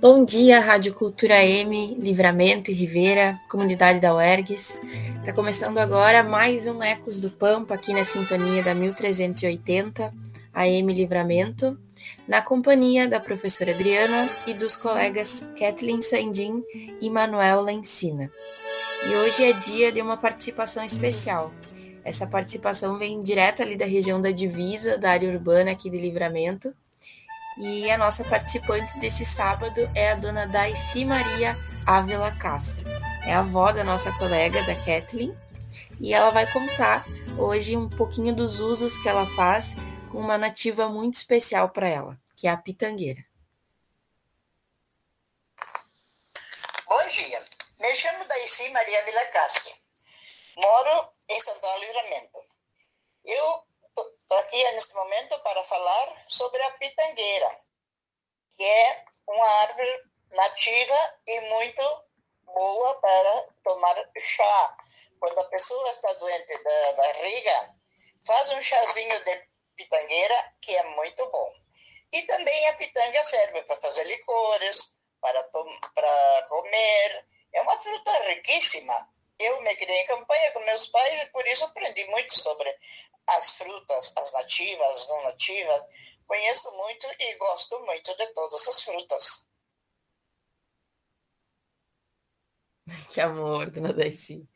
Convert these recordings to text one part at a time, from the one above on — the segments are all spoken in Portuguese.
Bom dia, Rádio Cultura M, Livramento e Ribeira, comunidade da UERGS. Está começando agora mais um Ecos do Pampa aqui na sintonia da 1380 AM Livramento, na companhia da professora Adriana e dos colegas Kathleen Sandin e Manuel Lencina. E hoje é dia de uma participação especial. Essa participação vem direto ali da região da divisa, da área urbana aqui de Livramento, e a nossa participante desse sábado é a dona Daisy Maria Ávila Castro. É a avó da nossa colega, da Kathleen, e ela vai contar hoje um pouquinho dos usos que ela faz com uma nativa muito especial para ela, que é a pitangueira. Bom dia, me chamo Daisy Maria Vila Castro, moro em Santana Livramento. Eu Aqui neste momento para falar sobre a pitangueira, que é uma árvore nativa e muito boa para tomar chá. Quando a pessoa está doente da barriga, faz um chazinho de pitangueira, que é muito bom. E também a pitanga serve para fazer licores, para, para comer. É uma fruta riquíssima. Eu me criei em campanha com meus pais e por isso aprendi muito sobre as frutas, as nativas, as não nativas. Conheço muito e gosto muito de todas as frutas. Que amor, dona Daisy.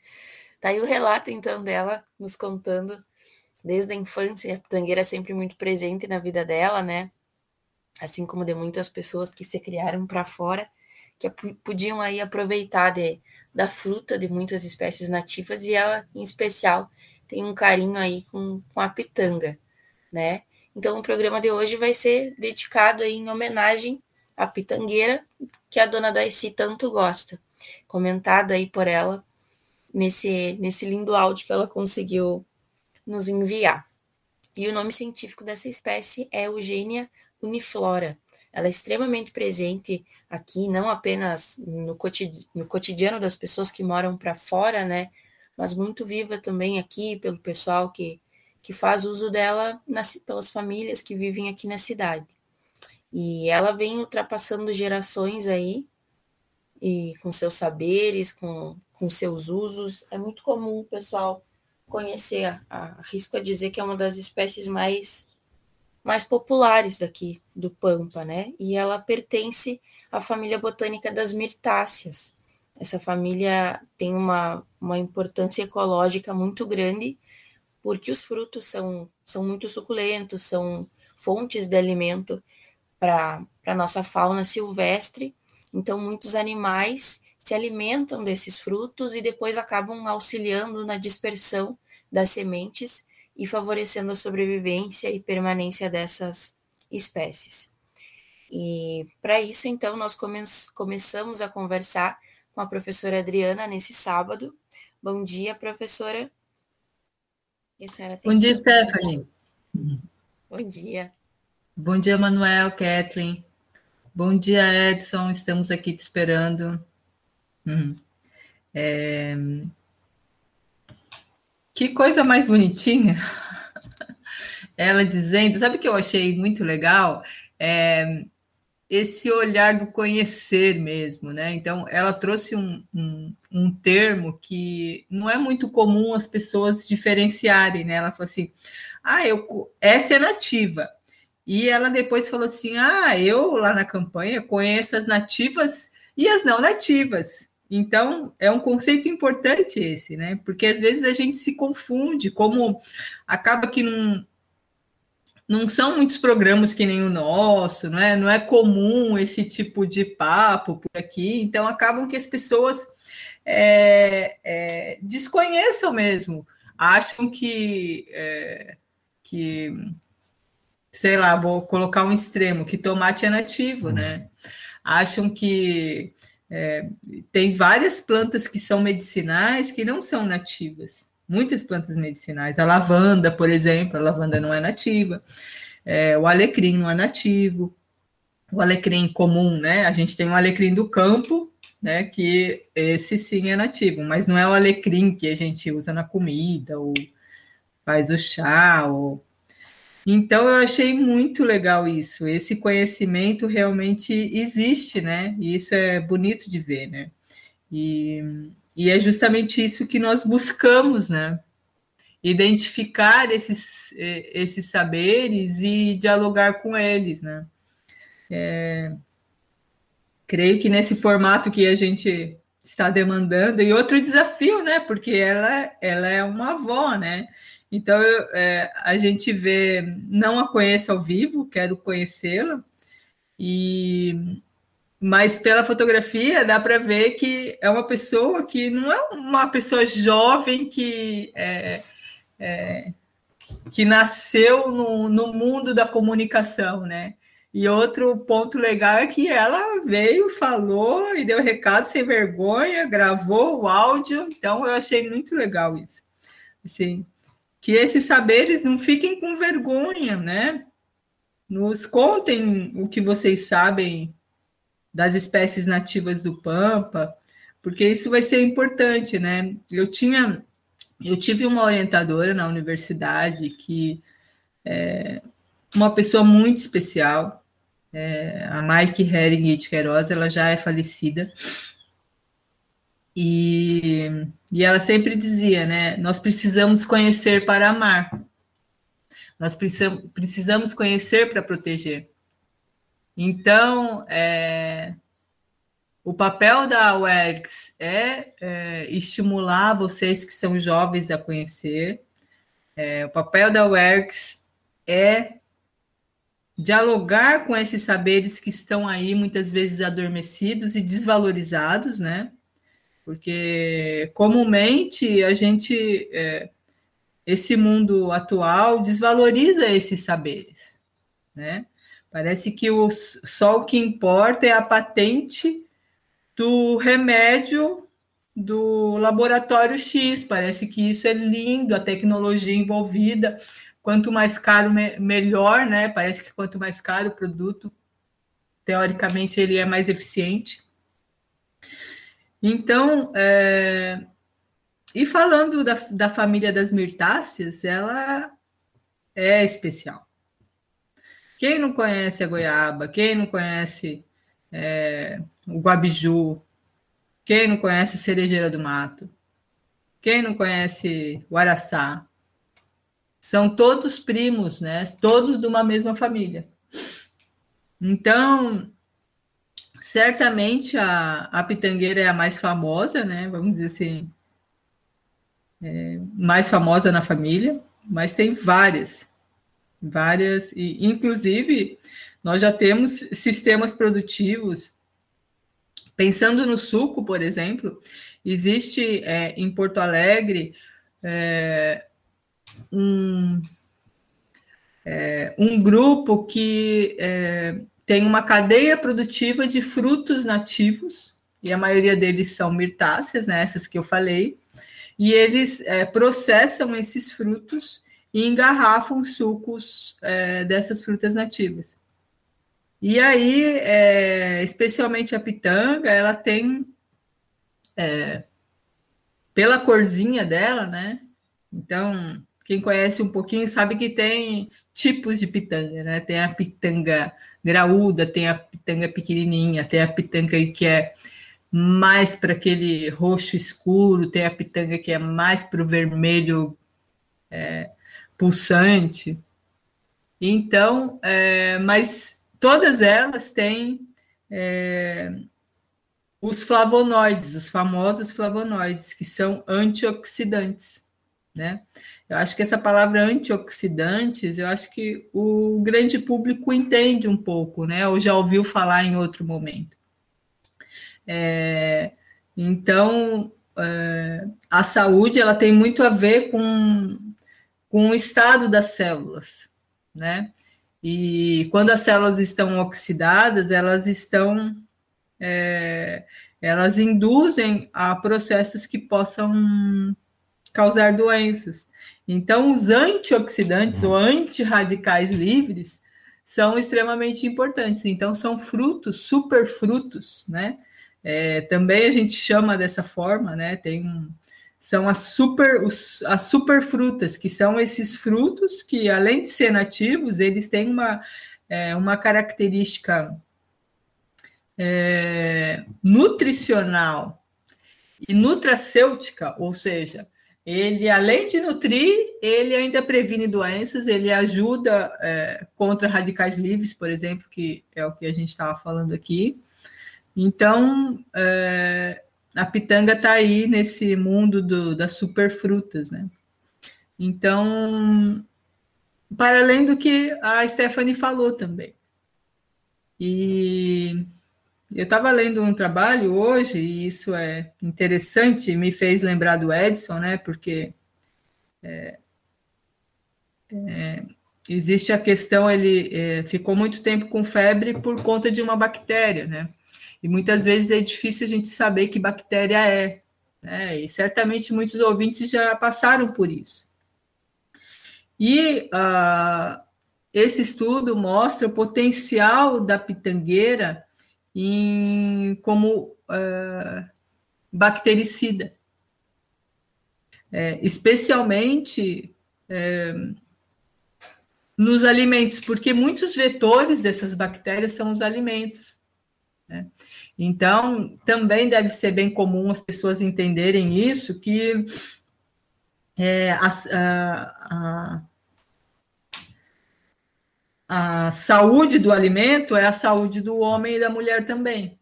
Tá aí o relato, então, dela nos contando desde a infância. A pitangueira é sempre muito presente na vida dela, né? Assim como de muitas pessoas que se criaram para fora, que podiam aí aproveitar de, da fruta de muitas espécies nativas e ela, em especial, tem um carinho aí com, com a pitanga, né? Então o programa de hoje vai ser dedicado aí em homenagem à pitangueira que a dona Daisy tanto gosta, comentada aí por ela nesse, nesse lindo áudio que ela conseguiu nos enviar. E o nome científico dessa espécie é Eugênia uniflora. Ela é extremamente presente aqui, não apenas no cotidiano, no cotidiano das pessoas que moram para fora, né, mas muito viva também aqui pelo pessoal que, que faz uso dela nas, pelas famílias que vivem aqui na cidade. E ela vem ultrapassando gerações aí, e com seus saberes, com, com seus usos. É muito comum o pessoal conhecer, arrisco a dizer que é uma das espécies mais, mais populares daqui do Pampa, né? E ela pertence à família botânica das mirtáceas, essa família tem uma, uma importância ecológica muito grande, porque os frutos são, são muito suculentos, são fontes de alimento para a nossa fauna silvestre. Então, muitos animais se alimentam desses frutos e depois acabam auxiliando na dispersão das sementes e favorecendo a sobrevivência e permanência dessas espécies. E para isso, então, nós come começamos a conversar com a professora Adriana nesse sábado. Bom dia, professora. Bom dia, Stephanie. Bom dia. Bom dia, Manuel, Kathleen. Bom dia, Edson. Estamos aqui te esperando. Uhum. É... Que coisa mais bonitinha. Ela dizendo, sabe o que eu achei muito legal? É, esse olhar do conhecer mesmo, né? Então, ela trouxe um, um, um, termo que não é muito comum as pessoas diferenciarem, né? Ela falou assim: ah, eu, essa é nativa. E ela depois falou assim: ah, eu lá na campanha conheço as nativas e as não nativas. Então, é um conceito importante esse, né? Porque às vezes a gente se confunde, como acaba que não, não são muitos programas que nem o nosso, não é, não é comum esse tipo de papo por aqui, então acabam que as pessoas é, é, desconheçam mesmo, acham que, é, que, sei lá, vou colocar um extremo, que tomate é nativo, né? Acham que é, tem várias plantas que são medicinais que não são nativas. Muitas plantas medicinais. A lavanda, por exemplo, a lavanda não é nativa. É, o alecrim não é nativo. O alecrim comum, né? A gente tem o alecrim do campo, né? Que esse sim é nativo, mas não é o alecrim que a gente usa na comida, ou faz o chá, ou então eu achei muito legal isso. Esse conhecimento realmente existe, né? E isso é bonito de ver, né? E, e é justamente isso que nós buscamos, né? Identificar esses, esses saberes e dialogar com eles, né? É, creio que nesse formato que a gente está demandando, e outro desafio, né? Porque ela, ela é uma avó, né? Então, é, a gente vê, não a conheço ao vivo, quero conhecê-la, e mas pela fotografia dá para ver que é uma pessoa que não é uma pessoa jovem que é, é, que nasceu no, no mundo da comunicação, né? E outro ponto legal é que ela veio, falou e deu recado sem vergonha, gravou o áudio, então eu achei muito legal isso. Assim, que esses saberes não fiquem com vergonha, né? Nos contem o que vocês sabem das espécies nativas do Pampa, porque isso vai ser importante, né? Eu tinha, eu tive uma orientadora na universidade que é uma pessoa muito especial, é, a Mike Hering de Queiroz, ela já é falecida, e, e ela sempre dizia, né? Nós precisamos conhecer para amar. Nós precisamos, precisamos conhecer para proteger. Então, é, o papel da UERGS é, é, estimular vocês que são jovens a conhecer. É, o papel da UERGS é dialogar com esses saberes que estão aí muitas vezes adormecidos e desvalorizados, né? porque comumente a gente, é, esse mundo atual desvaloriza esses saberes, né? Parece que o, só o que importa é a patente do remédio do laboratório X. Parece que isso é lindo, a tecnologia envolvida. Quanto mais caro, me, melhor, né? Parece que quanto mais caro o produto, teoricamente, ele é mais eficiente. Então, é... e falando da, da família das mirtáceas, ela é especial. Quem não conhece a goiaba, quem não conhece é, o guabiju, quem não conhece a cerejeira do mato, quem não conhece o araçá, são todos primos, né? Todos de uma mesma família. Então, Certamente a, a pitangueira é a mais famosa, né? Vamos dizer assim, é, mais famosa na família, mas tem várias, várias, e inclusive nós já temos sistemas produtivos. Pensando no suco, por exemplo, existe é, em Porto Alegre é, um, é, um grupo que é, tem uma cadeia produtiva de frutos nativos, e a maioria deles são mirtáceas, né, essas que eu falei, e eles é, processam esses frutos e engarrafam sucos é, dessas frutas nativas. E aí, é, especialmente a pitanga, ela tem, é, pela corzinha dela, né? Então, quem conhece um pouquinho sabe que tem tipos de pitanga, né? Tem a pitanga graúda, tem a pitanga pequenininha, tem a pitanga que é mais para aquele roxo escuro, tem a pitanga que é mais para o vermelho é, pulsante. Então, é, mas todas elas têm é, os flavonoides, os famosos flavonoides, que são antioxidantes, né? Eu acho que essa palavra antioxidantes, eu acho que o grande público entende um pouco, né? Ou já ouviu falar em outro momento. É, então, é, a saúde ela tem muito a ver com, com o estado das células, né? E quando as células estão oxidadas, elas estão é, elas induzem a processos que possam causar doenças. Então, os antioxidantes ou antirradicais livres são extremamente importantes. Então, são frutos, superfrutos, né? É, também a gente chama dessa forma, né? Tem um, são as super os, as superfrutas, que são esses frutos que, além de ser nativos, eles têm uma, é, uma característica é, nutricional e nutracêutica, ou seja, ele, além de nutrir, ele ainda previne doenças, ele ajuda é, contra radicais livres, por exemplo, que é o que a gente estava falando aqui. Então, é, a pitanga está aí nesse mundo do, das superfrutas, né? Então, para além do que a Stephanie falou também. E eu estava lendo um trabalho hoje, e isso é interessante, me fez lembrar do Edson, né? Porque é, é, existe a questão, ele é, ficou muito tempo com febre por conta de uma bactéria, né? E muitas vezes é difícil a gente saber que bactéria é, né? E certamente muitos ouvintes já passaram por isso. E uh, esse estudo mostra o potencial da pitangueira em, como uh, bactericida, é, especialmente é, nos alimentos, porque muitos vetores dessas bactérias são os alimentos. Né? Então, também deve ser bem comum as pessoas entenderem isso, que é, a, a, a saúde do alimento é a saúde do homem e da mulher também.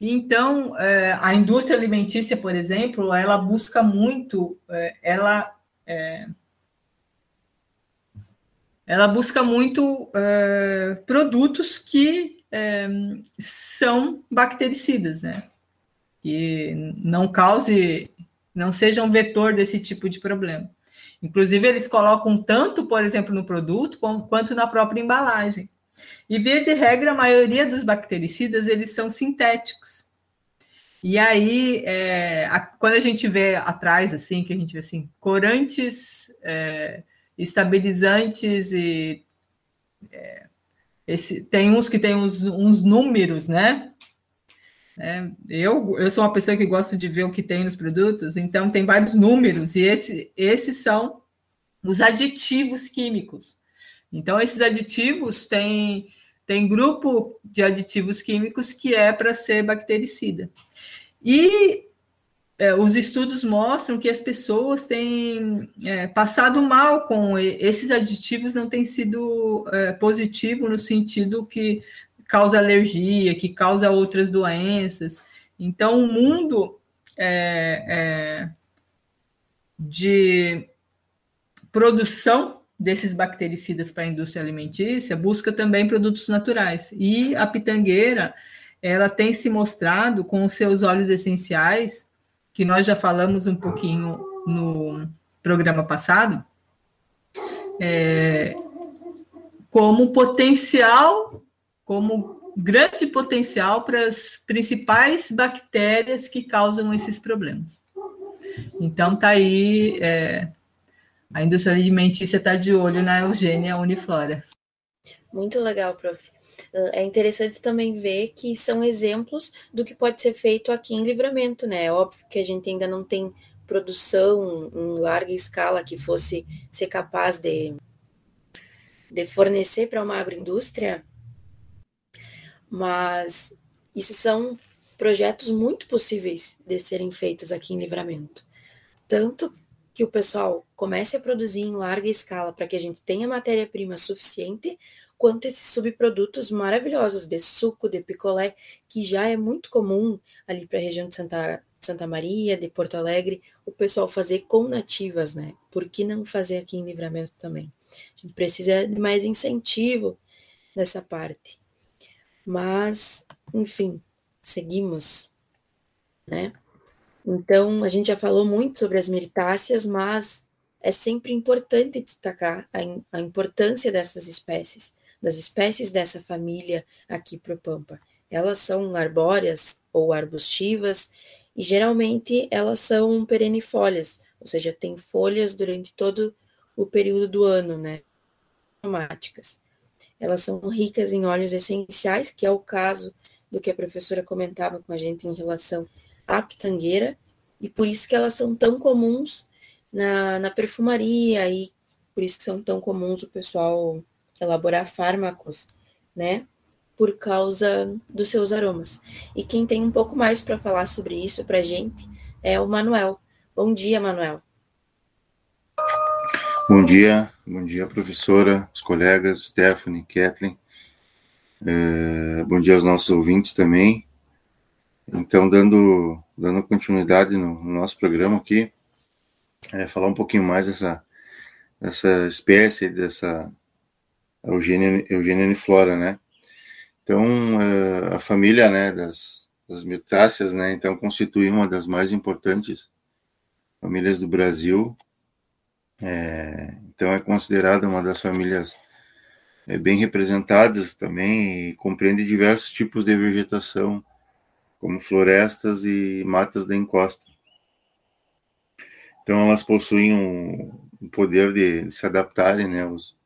Então, é, a indústria alimentícia, por exemplo, ela busca muito, é, ela é, ela busca muito é, produtos que é, são bactericidas, né? Que não cause, não sejam vetor desse tipo de problema. Inclusive, eles colocam tanto, por exemplo, no produto quanto na própria embalagem. E, via de regra, a maioria dos bactericidas, eles são sintéticos. E aí, é, a, quando a gente vê atrás, assim, que a gente vê assim, corantes, é, estabilizantes e... É, esse, tem uns que tem uns, uns números, né? É, eu, eu sou uma pessoa que gosto de ver o que tem nos produtos, então tem vários números, e esse, esses são os aditivos químicos. Então, esses aditivos têm, têm grupo de aditivos químicos que é para ser bactericida. E é, os estudos mostram que as pessoas têm é, passado mal com esses aditivos, não tem sido é, positivo no sentido que causa alergia, que causa outras doenças. Então, o mundo é, é, de produção desses bactericidas para a indústria alimentícia busca também produtos naturais. E a pitangueira, ela tem se mostrado com os seus óleos essenciais, que nós já falamos um pouquinho no programa passado, é, como potencial como grande potencial para as principais bactérias que causam esses problemas. Então, está aí, é, a indústria alimentícia está de olho na Eugênia Uniflora. Muito legal, prof. É interessante também ver que são exemplos do que pode ser feito aqui em Livramento, né? É óbvio que a gente ainda não tem produção em larga escala que fosse ser capaz de, de fornecer para uma agroindústria, mas isso são projetos muito possíveis de serem feitos aqui em Livramento. Tanto que o pessoal comece a produzir em larga escala para que a gente tenha matéria-prima suficiente, quanto esses subprodutos maravilhosos de suco, de picolé, que já é muito comum ali para a região de Santa, Santa Maria, de Porto Alegre, o pessoal fazer com nativas, né? Por que não fazer aqui em Livramento também? A gente precisa de mais incentivo nessa parte. Mas, enfim, seguimos, né? Então, a gente já falou muito sobre as meritáceas, mas é sempre importante destacar a, a importância dessas espécies, das espécies dessa família aqui para o Pampa. Elas são arbóreas ou arbustivas, e geralmente elas são perennifólias, ou seja, têm folhas durante todo o período do ano, né? Aromáticas. Elas são ricas em óleos essenciais, que é o caso do que a professora comentava com a gente em relação à pitangueira, e por isso que elas são tão comuns na, na perfumaria e por isso que são tão comuns o pessoal elaborar fármacos, né? Por causa dos seus aromas. E quem tem um pouco mais para falar sobre isso para gente é o Manuel. Bom dia, Manuel. Bom dia, bom dia, professora, os colegas, Stephanie, Kathleen. É, bom dia aos nossos ouvintes também. Então, dando, dando continuidade no, no nosso programa aqui, é, falar um pouquinho mais dessa, dessa espécie, dessa Eugênia, Eugênia uniflora, né? Então, é, a família, né, das, das mirtáceas, né, então constitui uma das mais importantes famílias do Brasil, é, então é considerada uma das famílias é, bem representadas também e compreende diversos tipos de vegetação, como florestas e matas da encosta. Então elas possuem um, um poder de, se adaptarem né, aos,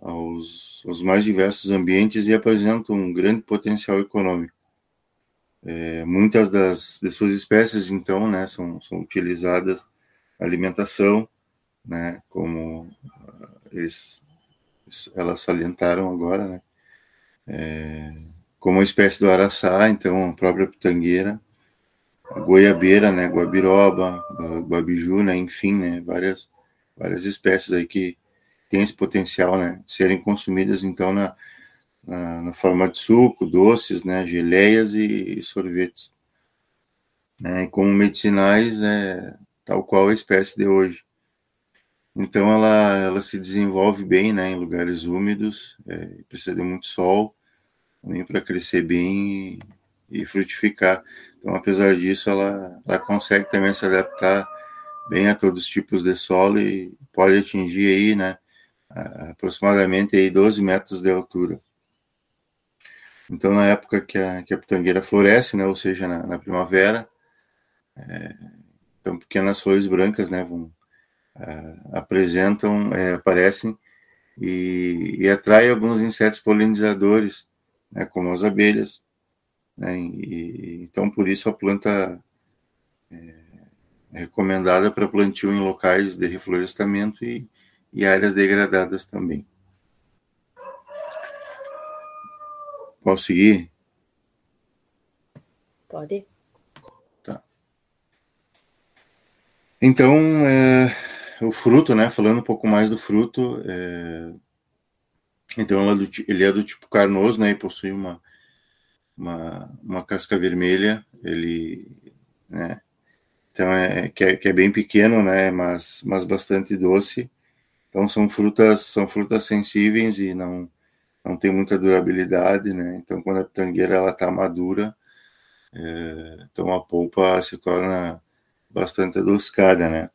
aos, aos, mais diversos ambientes e apresentam um grande potencial econômico. É, muitas das de suas espécies, então, né, são, são utilizadas alimentação, né, como eles, elas salientaram agora, né, é, como a espécie do araçá, então a própria pitangueira, a goiabeira, né, guabiroba, guabiju, né, enfim, né, várias, várias espécies aí que têm esse potencial, né, de serem consumidas, então, na, na, na forma de suco, doces, né, geleias e, e sorvetes. Né, e como medicinais, é, tal qual a espécie de hoje. Então ela, ela se desenvolve bem né, em lugares úmidos, é, precisa de muito sol também para crescer bem e, e, frutificar. Então, apesar disso, ela, ela consegue também se adaptar bem a todos os tipos de solo e pode atingir aí, né, aproximadamente aí 12 metros de altura. Então, na época que a, que a pitangueira floresce, né, ou seja, na, na primavera, é, então pequenas flores brancas, né, vão, apresentam, é, aparecem e, e atraem alguns insetos polinizadores, né, como as abelhas. Né, e, então, por isso a planta é, é recomendada para plantio em locais de reflorestamento e, e áreas degradadas também. Posso seguir? Pode. Tá. Então, é, o fruto, né? Falando um pouco mais do fruto, é... então é ele é do tipo carnoso, né? E possui uma, uma, uma casca vermelha. Ele, né? Então é que, é que é bem pequeno, né? Mas mas bastante doce. Então são frutas são frutas sensíveis e não não tem muita durabilidade, né? Então quando a pitangueira ela está madura, é... então a polpa se torna bastante adocicada, né?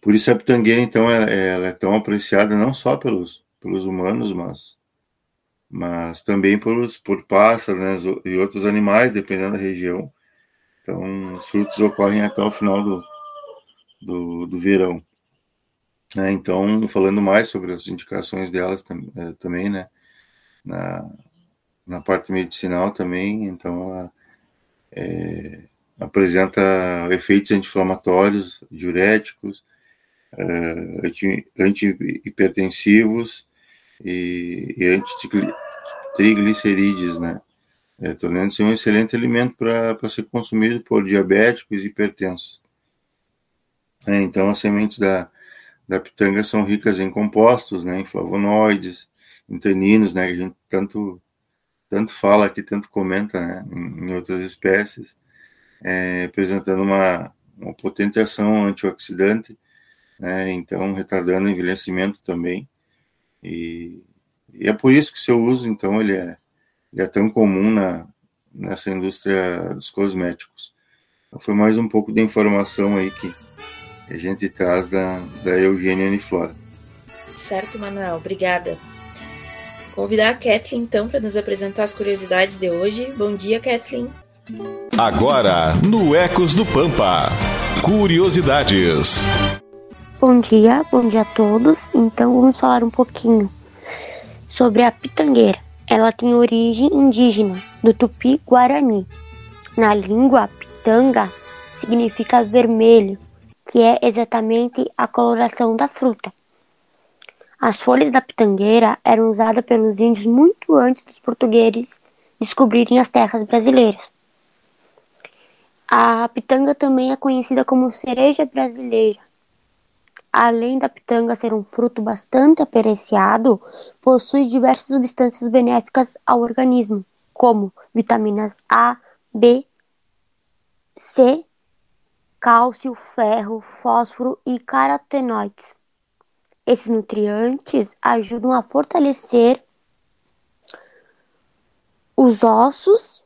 Por isso a pitangueira, então, ela, ela é tão apreciada não só pelos, pelos humanos, mas, mas também pelos, por pássaros né, e outros animais, dependendo da região. Então, os frutos ocorrem até o final do, do, do verão. Né? Então, falando mais sobre as indicações delas é, também, né? Na, na parte medicinal também, então ela é, apresenta efeitos anti-inflamatórios, diuréticos, uh, anti-hipertensivos e, e antitriglicerídeos, né? É, tornando-se um excelente alimento para ser consumido por diabéticos e hipertensos. É, então, as sementes da, da pitanga são ricas em compostos, né, em flavonoides, em taninos, né, que a gente tanto, tanto fala aqui, tanto comenta né, em, em outras espécies, é, apresentando uma, uma potente ação antioxidante né? então retardando o envelhecimento também. E, e, é por isso que seu uso, então, ele é, ele é tão comum na, nessa indústria dos cosméticos. Então, foi mais um pouco de informação aí que a gente traz da, da Eugênia Uniflora. Certo, Manuel, obrigada. convidar a Kathleen, então, para nos apresentar as curiosidades de hoje. Bom dia, Kathleen. Agora, no Ecos do Pampa, curiosidades. Bom dia, bom dia a todos. Então, vamos falar um pouquinho sobre a pitangueira. Ela tem origem indígena, do tupi-guarani. Na língua, pitanga significa vermelho, que é exatamente a coloração da fruta. As folhas da pitangueira eram usadas pelos índios muito antes dos portugueses descobrirem as terras brasileiras. A pitanga também é conhecida como cereja brasileira. Além da pitanga ser um fruto bastante apreciado, possui diversas substâncias benéficas ao organismo, como vitaminas A, B, C, cálcio, ferro, fósforo e carotenoides. Esses nutrientes ajudam a fortalecer os ossos,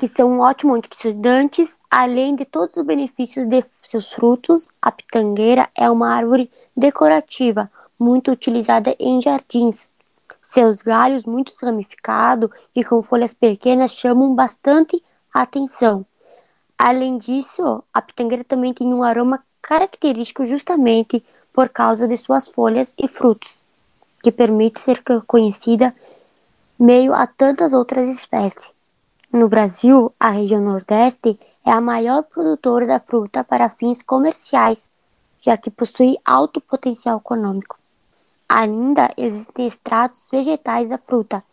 que são um ótimo antioxidantes, além de todos os benefícios de seus frutos. A pitangueira é uma árvore decorativa, muito utilizada em jardins. Seus galhos muito ramificados e com folhas pequenas chamam bastante atenção. Além disso, a pitangueira também tem um aroma característico justamente por causa de suas folhas e frutos, que permite ser conhecida meio a tantas outras espécies. No Brasil, a região Nordeste é a maior produtora da fruta para fins comerciais, já que possui alto potencial econômico. Ainda existem extratos vegetais da fruta,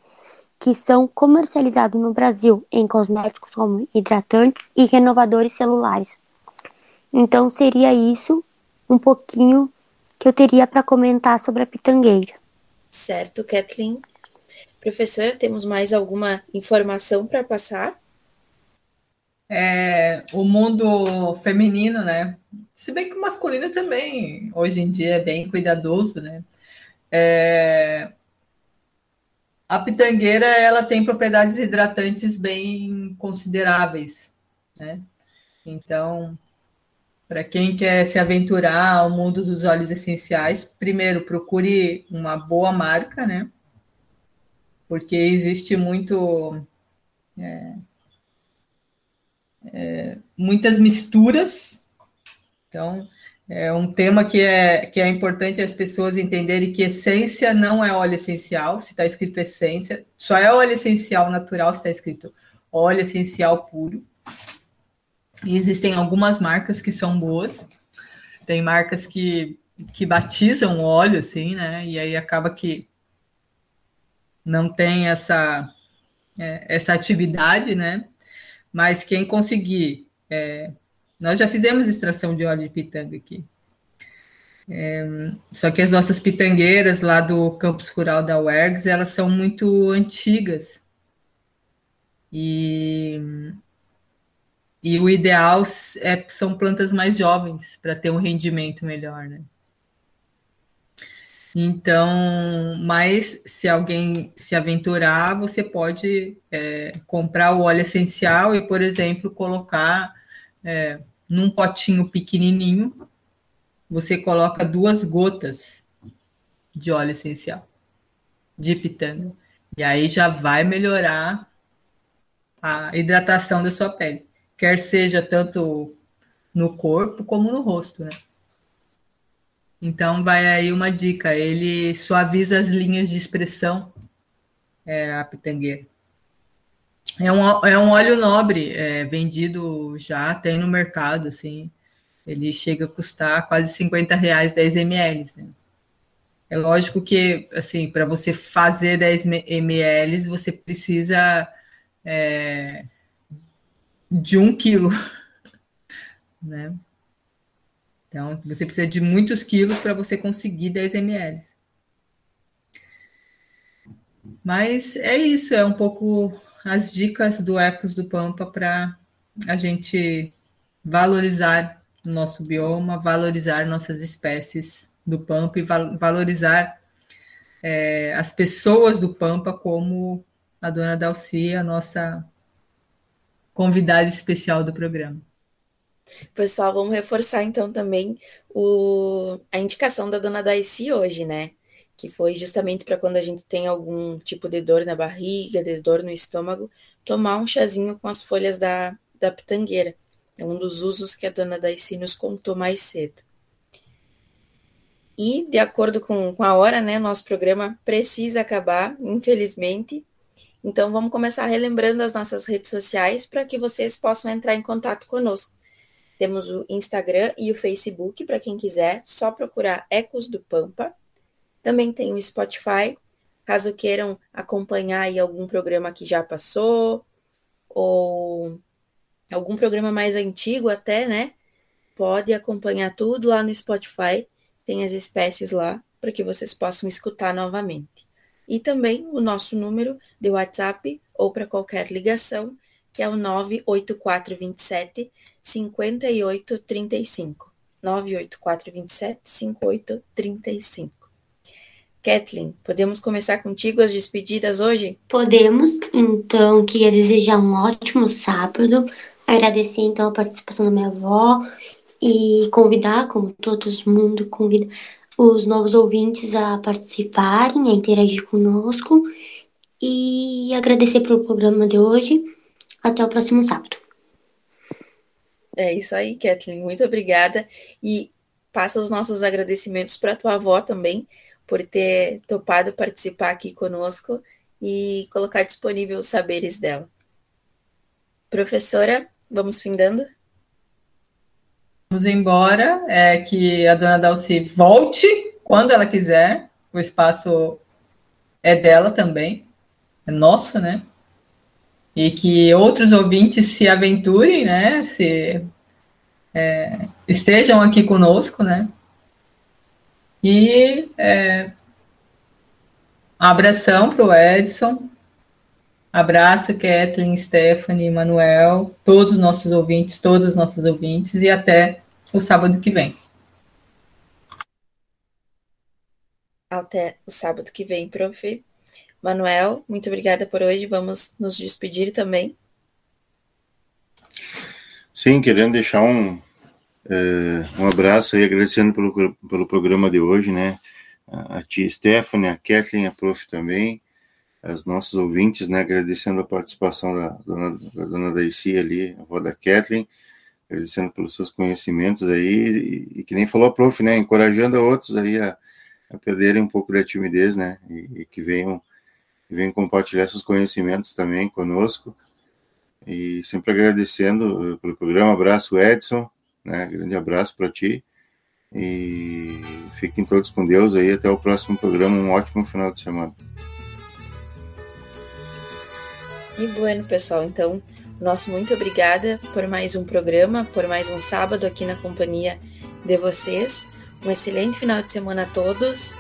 que são comercializados no Brasil em cosméticos como hidratantes e renovadores celulares. Então seria isso um pouquinho que eu teria para comentar sobre a pitangueira. Certo, Kathleen. Professora, temos mais alguma informação para passar? É, o mundo feminino, né? Se bem que o masculino também, hoje em dia, é bem cuidadoso, né? É, a pitangueira, ela tem propriedades hidratantes bem consideráveis, né? Então, para quem quer se aventurar ao mundo dos óleos essenciais, primeiro procure uma boa marca, né? Porque existe muito. É, é, muitas misturas. Então, é um tema que é, que é importante as pessoas entenderem que essência não é óleo essencial, se está escrito essência, só é óleo essencial natural se está escrito óleo essencial puro. E existem algumas marcas que são boas. Tem marcas que, que batizam óleo, assim, né? E aí acaba que não tem essa, é, essa atividade, né? Mas quem conseguir. É, nós já fizemos extração de óleo de pitanga aqui. É, só que as nossas pitangueiras lá do campus rural da UERGS, elas são muito antigas. E e o ideal é, são plantas mais jovens para ter um rendimento melhor, né? Então, mas se alguém se aventurar, você pode é, comprar o óleo essencial e, por exemplo, colocar é, num potinho pequenininho, você coloca duas gotas de óleo essencial de pitanga. E aí já vai melhorar a hidratação da sua pele quer seja tanto no corpo como no rosto, né? Então vai aí uma dica, ele suaviza as linhas de expressão, é, a pitangueira. É um, é um óleo nobre, é, vendido já, tem no mercado, assim, ele chega a custar quase 50 reais 10 ml, né? É lógico que, assim, para você fazer 10 ml, você precisa é, de um quilo, né? Então, você precisa de muitos quilos para você conseguir 10 ml. Mas é isso, é um pouco as dicas do Ecos do Pampa para a gente valorizar o nosso bioma, valorizar nossas espécies do Pampa e valorizar é, as pessoas do Pampa, como a dona Dalcia, a nossa convidada especial do programa. Pessoal, vamos reforçar então também o, a indicação da dona Daisy hoje, né? que foi justamente para quando a gente tem algum tipo de dor na barriga, de dor no estômago, tomar um chazinho com as folhas da, da pitangueira. É um dos usos que a dona Daisy nos contou mais cedo. E, de acordo com, com a hora, né, nosso programa precisa acabar, infelizmente. Então, vamos começar relembrando as nossas redes sociais para que vocês possam entrar em contato conosco. Temos o Instagram e o Facebook, para quem quiser, só procurar Ecos do Pampa. Também tem o Spotify, caso queiram acompanhar aí algum programa que já passou, ou algum programa mais antigo até, né? Pode acompanhar tudo lá no Spotify, tem as espécies lá para que vocês possam escutar novamente. E também o nosso número de WhatsApp ou para qualquer ligação, que é o 98427 5835. 98427 5835. Kathleen, podemos começar contigo as despedidas hoje? Podemos, então queria desejar um ótimo sábado, agradecer então a participação da minha avó e convidar, como todo mundo convida, os novos ouvintes a participarem, a interagir conosco e agradecer pelo programa de hoje. Até o próximo sábado. É isso aí, Kathleen. Muito obrigada. E passa os nossos agradecimentos para tua avó também, por ter topado participar aqui conosco e colocar disponível os saberes dela. Professora, vamos findando? Vamos embora, é que a dona Dalci volte quando ela quiser, o espaço é dela também, é nosso, né? E que outros ouvintes se aventurem, né? Se é, estejam aqui conosco, né? E é, abração para o Edson. Abraço, Kathleen, Stephanie, Manuel, todos os nossos ouvintes, todos os nossos ouvintes, e até o sábado que vem. Até o sábado que vem, prof. Manuel, muito obrigada por hoje. Vamos nos despedir também. Sim, querendo deixar um, é, um abraço aí, agradecendo pelo, pelo programa de hoje, né? A tia Stephanie, a Kathleen, a prof também, as nossos ouvintes, né? Agradecendo a participação da dona, da dona Daisy ali, a avó da Kathleen, agradecendo pelos seus conhecimentos aí, e, e, que nem falou a prof, né? Encorajando a outros aí a, a perderem um pouco da timidez, né? E, e que venham, venham compartilhar seus conhecimentos também conosco. E sempre agradecendo eh, pelo programa. Abraço, Edson. Né? Grande abraço para ti. E fiquem todos com Deus aí. Até o próximo programa. Um ótimo final de semana. E bueno, pessoal, então, nosso muito obrigada por mais um programa, por mais um sábado aqui na companhia de vocês. Um excelente final de semana a todos.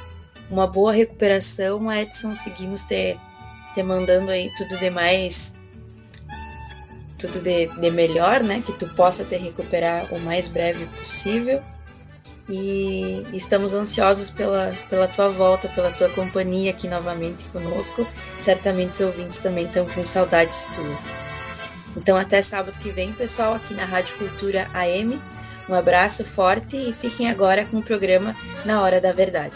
Uma boa recuperação, Edson. Seguimos te, te mandando aí tudo demais tudo de, de melhor, né? Que tu possa te recuperar o mais breve possível. E estamos ansiosos pela, pela tua volta, pela tua companhia aqui novamente conosco. Certamente os ouvintes também estão com saudades tuas. Então, até sábado que vem, pessoal, aqui na Rádio Cultura AM. Um abraço forte e fiquem agora com o programa Na Hora da Verdade.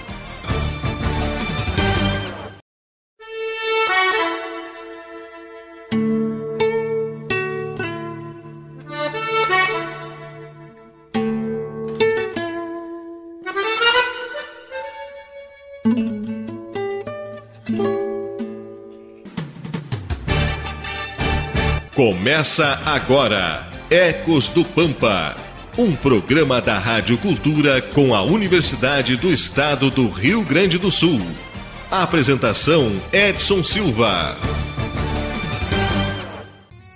Começa agora Ecos do Pampa, um programa da Rádio Cultura com a Universidade do Estado do Rio Grande do Sul. apresentação Edson Silva.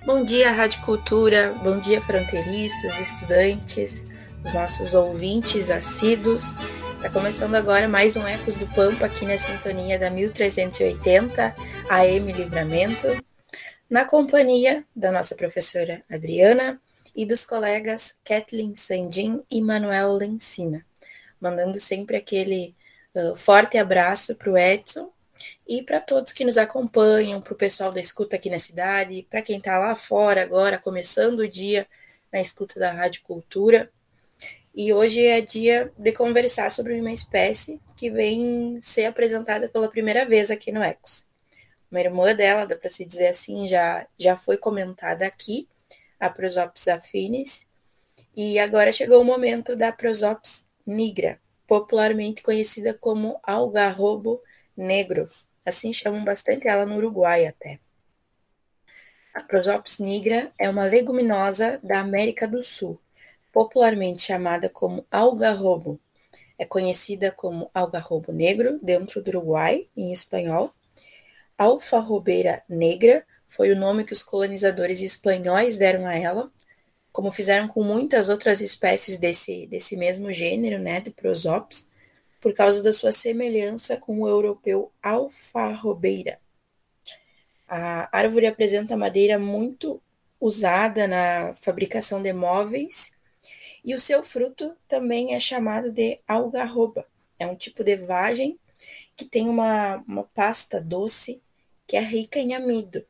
Bom dia, Rádio Cultura, bom dia, fronteiriços, estudantes, os nossos ouvintes assíduos. Está começando agora mais um Ecos do Pampa aqui na sintonia da 1380 AM Livramento na companhia da nossa professora Adriana e dos colegas Kathleen Sandin e Manuel Lencina, mandando sempre aquele uh, forte abraço para o Edson e para todos que nos acompanham, para o pessoal da escuta aqui na cidade, para quem está lá fora agora, começando o dia na escuta da Rádio Cultura. E hoje é dia de conversar sobre uma espécie que vem ser apresentada pela primeira vez aqui no Ecos. Uma irmã dela, dá para se dizer assim, já, já foi comentada aqui, a Prosopis affinis, e agora chegou o momento da Prosopis nigra, popularmente conhecida como algarrobo negro. Assim chamam bastante ela no Uruguai até. A Prosopis nigra é uma leguminosa da América do Sul, popularmente chamada como algarrobo. É conhecida como algarrobo negro dentro do Uruguai, em espanhol. Alfarrobeira negra foi o nome que os colonizadores espanhóis deram a ela, como fizeram com muitas outras espécies desse, desse mesmo gênero, né, de Prosopis, por causa da sua semelhança com o europeu alfarrobeira. A árvore apresenta madeira muito usada na fabricação de móveis e o seu fruto também é chamado de algarroba. É um tipo de vagem que tem uma, uma pasta doce que é rica em amido.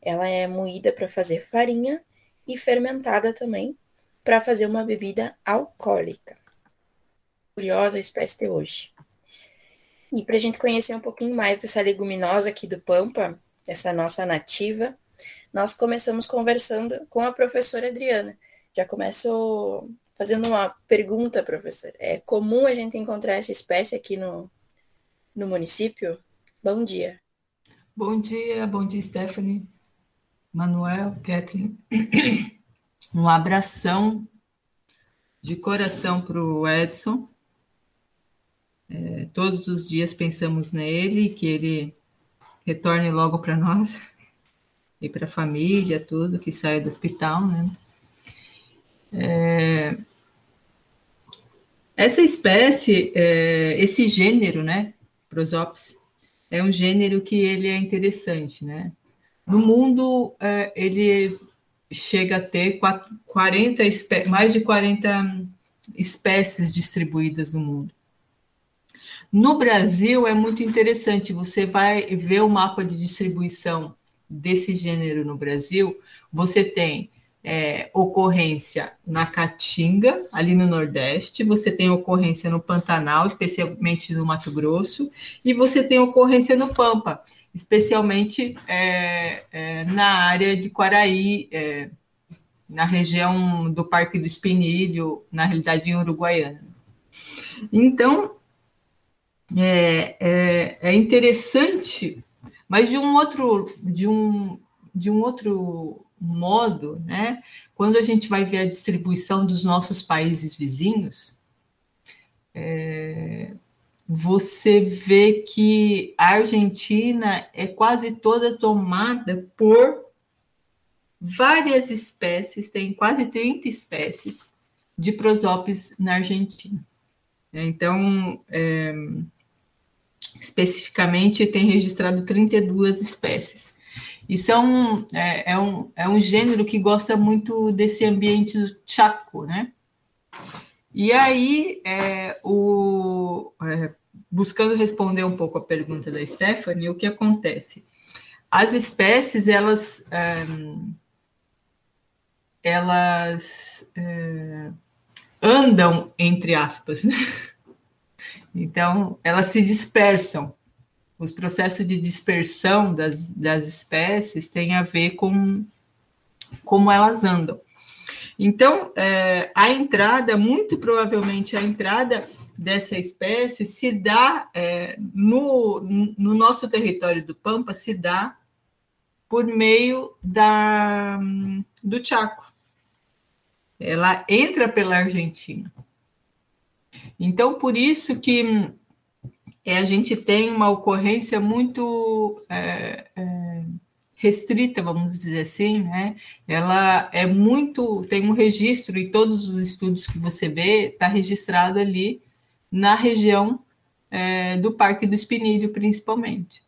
Ela é moída para fazer farinha e fermentada também para fazer uma bebida alcoólica curiosa espécie de hoje. E para a gente conhecer um pouquinho mais dessa leguminosa aqui do Pampa, essa nossa nativa, nós começamos conversando com a professora Adriana. Já começo fazendo uma pergunta, professora. É comum a gente encontrar essa espécie aqui no, no município? Bom dia. Bom dia, bom dia, Stephanie, Manuel, Kathleen. Um abração de coração para o Edson, é, todos os dias pensamos nele, que ele retorne logo para nós e para a família, tudo que sai do hospital, né? É, essa espécie, é, esse gênero, né, Prosopis, é um gênero que ele é interessante, né? No mundo, é, ele chega a ter 40 mais de 40 espécies distribuídas no mundo. No Brasil é muito interessante, você vai ver o mapa de distribuição desse gênero no Brasil, você tem é, ocorrência na Caatinga, ali no Nordeste, você tem ocorrência no Pantanal, especialmente no Mato Grosso, e você tem ocorrência no Pampa, especialmente é, é, na área de Quaraí, é, na região do Parque do Espinilho, na realidade em Uruguaiana. Então, é, é, é interessante, mas de um outro, de um, de um outro modo, né? Quando a gente vai ver a distribuição dos nossos países vizinhos, é, você vê que a Argentina é quase toda tomada por várias espécies, tem quase 30 espécies de prosópis na Argentina. Então, é, especificamente tem registrado 32 espécies. E são, é, é, um, é um gênero que gosta muito desse ambiente chaco, né? E aí, é, o, é, buscando responder um pouco a pergunta da Stephanie, o que acontece? As espécies, elas, é, elas é, andam, entre aspas, né? Então, elas se dispersam. Os processos de dispersão das, das espécies têm a ver com como elas andam. Então, é, a entrada, muito provavelmente a entrada dessa espécie se dá é, no, no nosso território do Pampa, se dá por meio da, do Chaco. Ela entra pela Argentina. Então, por isso que é, a gente tem uma ocorrência muito é, é, restrita, vamos dizer assim, né? Ela é muito, tem um registro e todos os estudos que você vê está registrado ali na região é, do Parque do Espinilho, principalmente.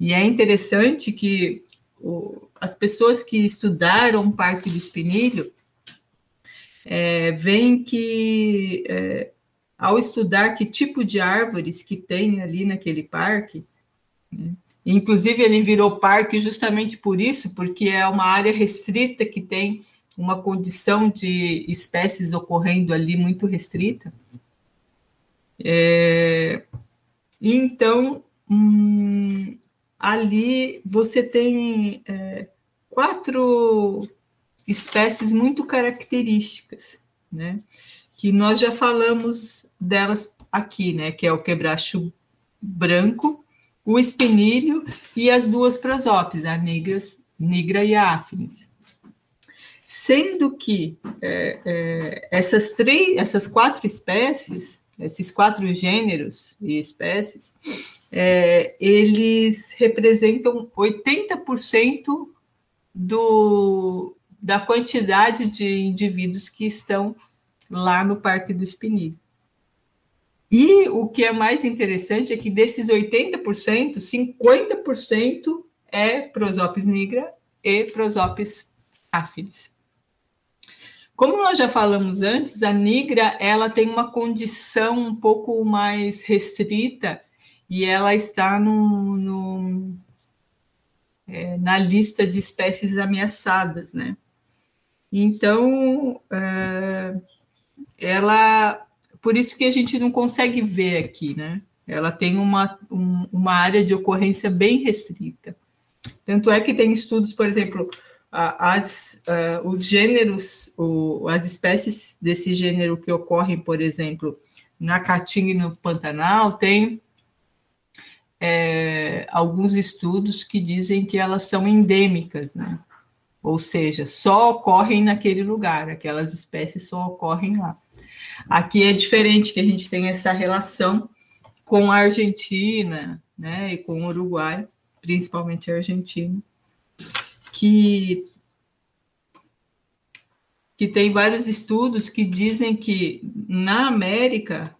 E é interessante que o, as pessoas que estudaram o Parque do Espinilho é, veem que, é, ao estudar que tipo de árvores que tem ali naquele parque, né, inclusive ele virou parque justamente por isso, porque é uma área restrita que tem uma condição de espécies ocorrendo ali muito restrita. É, então, hum, ali você tem é, quatro espécies muito características, né? Que nós já falamos delas aqui, né? Que é o quebracho branco, o espinilho e as duas prosópis, a nigras, nigra e a afnis. Sendo que é, é, essas três, essas quatro espécies, esses quatro gêneros e espécies, é, eles representam 80% do, da quantidade de indivíduos que estão lá no Parque do Espinilho. E o que é mais interessante é que desses 80%, 50% é Prosopis nigra e Prosopis affinis. Como nós já falamos antes, a nigra ela tem uma condição um pouco mais restrita e ela está no, no é, na lista de espécies ameaçadas, né? Então, é, ela, por isso que a gente não consegue ver aqui, né? Ela tem uma, um, uma área de ocorrência bem restrita. Tanto é que tem estudos, por exemplo, as, uh, os gêneros, o, as espécies desse gênero que ocorrem, por exemplo, na Caatinga e no Pantanal, tem é, alguns estudos que dizem que elas são endêmicas, né? ou seja, só ocorrem naquele lugar, aquelas espécies só ocorrem lá. Aqui é diferente, que a gente tem essa relação com a Argentina né, e com o Uruguai, principalmente a Argentina, que, que tem vários estudos que dizem que na América,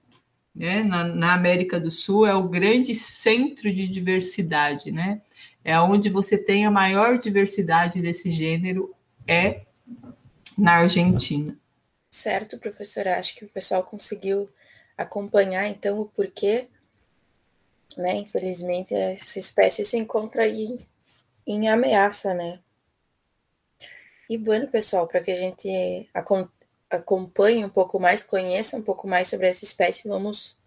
né, na, na América do Sul, é o grande centro de diversidade, né? é onde você tem a maior diversidade desse gênero é na Argentina. Certo, professora. Acho que o pessoal conseguiu acompanhar então o porquê, né? Infelizmente essa espécie se encontra aí em ameaça, né? E bueno, pessoal, para que a gente acompanhe um pouco mais, conheça um pouco mais sobre essa espécie, vamos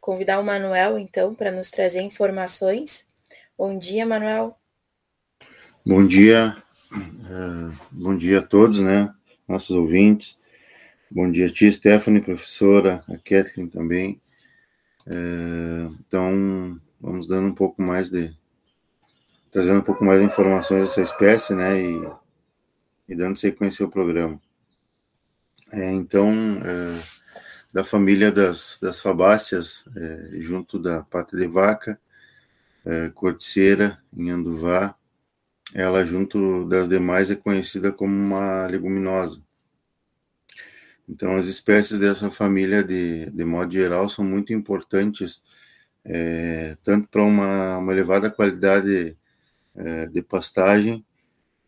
convidar o Manuel então para nos trazer informações Bom dia, Manuel. Bom dia, uh, bom dia a todos, né? Nossos ouvintes. Bom dia, tia Stephanie, professora, a Kathleen também. Uh, então, vamos dando um pouco mais de. trazendo um pouco mais de informações dessa espécie, né? E, e dando sequência ao programa. É, então, uh, da família das, das fabáceas, junto da pata de vaca, é, corticeira, em Anduvá. Ela, junto das demais, é conhecida como uma leguminosa. Então, as espécies dessa família, de, de modo geral, são muito importantes, é, tanto para uma, uma elevada qualidade é, de pastagem,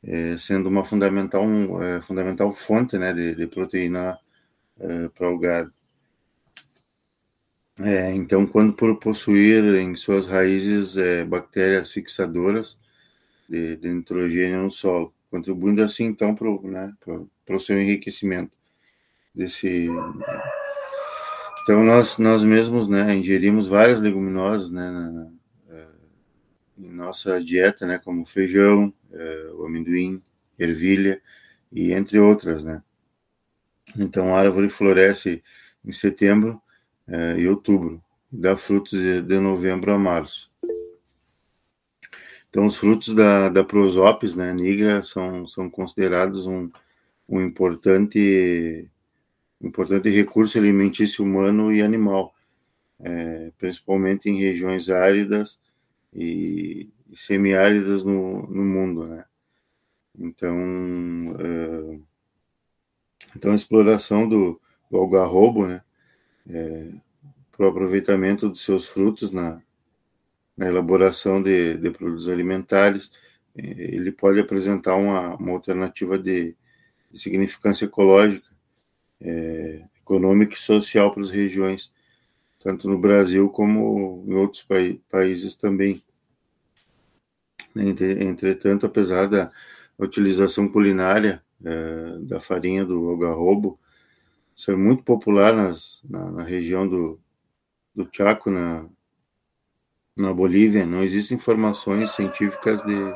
é, sendo uma fundamental, um, é, fundamental fonte né, de, de proteína é, para o gado. É, então, quando por possuir em suas raízes bactérias fixadoras de, de, nitrogênio no solo, contribuindo assim então para o né, seu enriquecimento desse. Então nós nós mesmos né ingerimos várias leguminosas né na, na, é, em nossa dieta né como feijão, é, o amendoim, ervilha e entre outras né. Então a árvore floresce em setembro é, e outubro, dá frutos de, de, novembro a março. Então, os frutos da, da prosopis, né, nigra, são, são considerados um, um importante, importante recurso alimentício humano e animal, é, principalmente em regiões áridas e, semiáridas no, no mundo, né. Então, é, então a exploração do, do algarrobo, né, é, para o aproveitamento dos seus frutos na, na elaboração de, de, produtos alimentares, ele pode apresentar uma, uma alternativa de, de significância ecológica, é, econômica e social para as regiões, tanto no Brasil como em outros pa países também. Entretanto, apesar da utilização culinária é, da farinha do algarrobo ser muito popular nas, na, na região do, do Chaco, na, na Bolívia, não existem informações científicas de,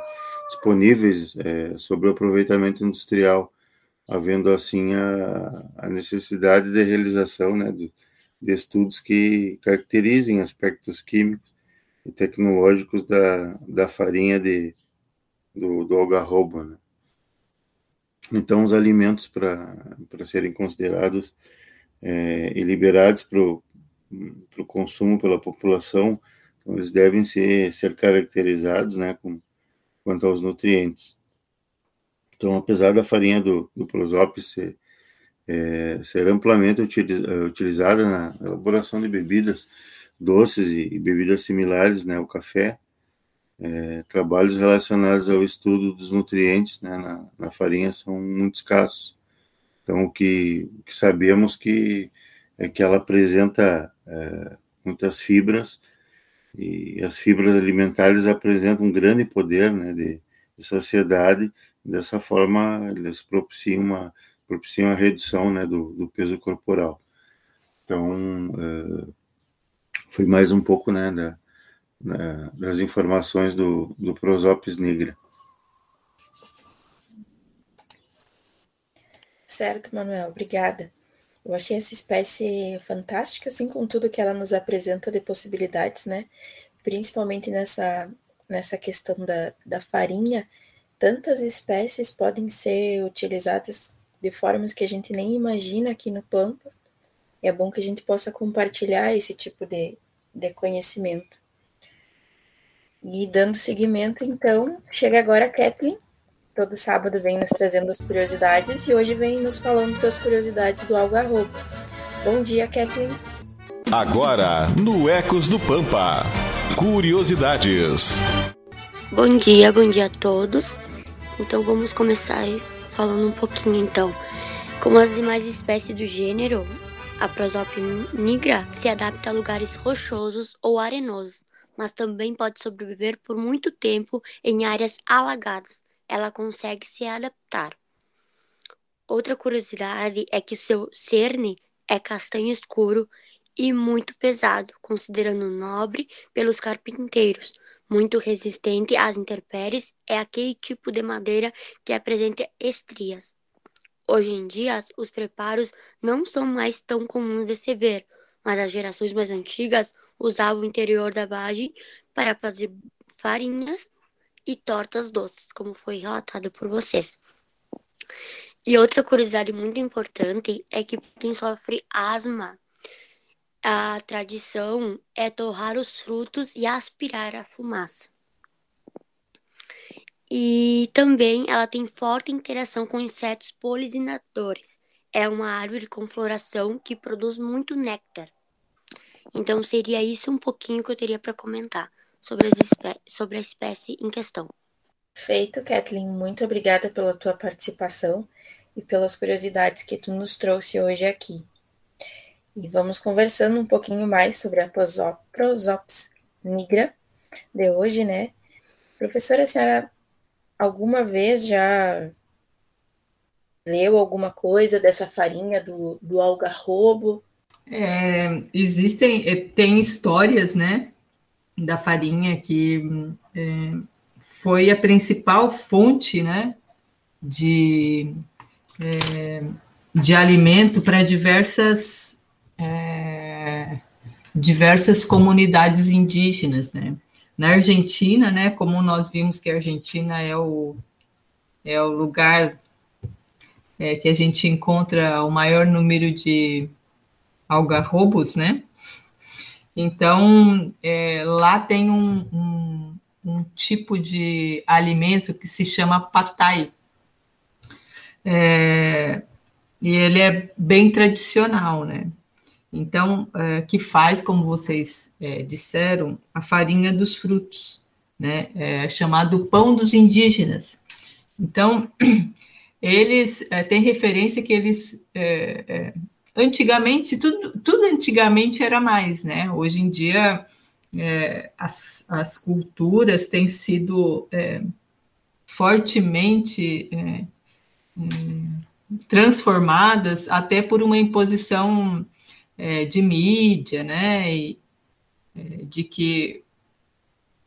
disponíveis é, sobre o aproveitamento industrial, havendo assim a, a necessidade de realização né, de, de estudos que caracterizem aspectos químicos e tecnológicos da, da farinha de, do, do. Né? Então, os alimentos para serem considerados é, e liberados para o consumo pela população, então, eles devem ser, ser caracterizados né, com, quanto aos nutrientes. Então, apesar da farinha do, do prosópis ser, é, ser amplamente utilizada na elaboração de bebidas doces e, e bebidas similares, né, o café, é, trabalhos relacionados ao estudo dos nutrientes né, na, na, farinha são muito escassos. Então, o que, o que sabemos que é que ela apresenta é, muitas fibras e as fibras alimentares apresentam um grande poder né, de, de saciedade. Dessa forma, eles propiciam uma propiciam a redução né, do, do peso corporal. Então, é, foi mais um pouco né, da, né, das informações do, do Prosopis nigra. Certo, Manuel, obrigada. Eu achei essa espécie fantástica, assim, com tudo que ela nos apresenta de possibilidades, né? Principalmente nessa, nessa questão da, da farinha. Tantas espécies podem ser utilizadas de formas que a gente nem imagina aqui no Pampa. É bom que a gente possa compartilhar esse tipo de, de conhecimento. E dando seguimento, então, chega agora a Kathleen. Todo sábado vem nos trazendo as curiosidades e hoje vem nos falando das curiosidades do algarrobo. Bom dia, Kathleen. Agora, no Ecos do Pampa, curiosidades. Bom dia, bom dia a todos. Então vamos começar falando um pouquinho então. Como as demais espécies do gênero, a Prosopis nigra se adapta a lugares rochosos ou arenosos mas também pode sobreviver por muito tempo em áreas alagadas. Ela consegue se adaptar. Outra curiosidade é que seu cerne é castanho escuro e muito pesado, considerando nobre pelos carpinteiros. Muito resistente às intempéries, é aquele tipo de madeira que apresenta estrias. Hoje em dia, os preparos não são mais tão comuns de se ver, mas as gerações mais antigas usava o interior da vagem para fazer farinhas e tortas doces, como foi relatado por vocês. E outra curiosidade muito importante é que quem sofre asma, a tradição é torrar os frutos e aspirar a fumaça. E também ela tem forte interação com insetos polinizadores. É uma árvore com floração que produz muito néctar. Então seria isso um pouquinho que eu teria para comentar sobre, sobre a espécie em questão. Feito, Kathleen. Muito obrigada pela tua participação e pelas curiosidades que tu nos trouxe hoje aqui. E vamos conversando um pouquinho mais sobre a Prosops nigra de hoje, né? Professora, a senhora alguma vez já leu alguma coisa dessa farinha do, do algarrobo? É, existem, é, tem histórias, né, da farinha que é, foi a principal fonte, né, de, é, de alimento para diversas é, diversas comunidades indígenas, né. Na Argentina, né, como nós vimos que a Argentina é o é o lugar é, que a gente encontra o maior número de algarrobos, né? Então, é, lá tem um, um, um, tipo de alimento que se chama patai. É, e ele é bem tradicional, né? Então, é, que faz, como vocês é, disseram, a farinha dos frutos. né, é, chamado pão dos indígenas. Então, eles é, têm referência que eles é, é, antigamente tudo, tudo antigamente era mais, né? Hoje em dia é, as, as culturas têm sido fortemente é, transformadas até por uma imposição de mídia, né? E, de que,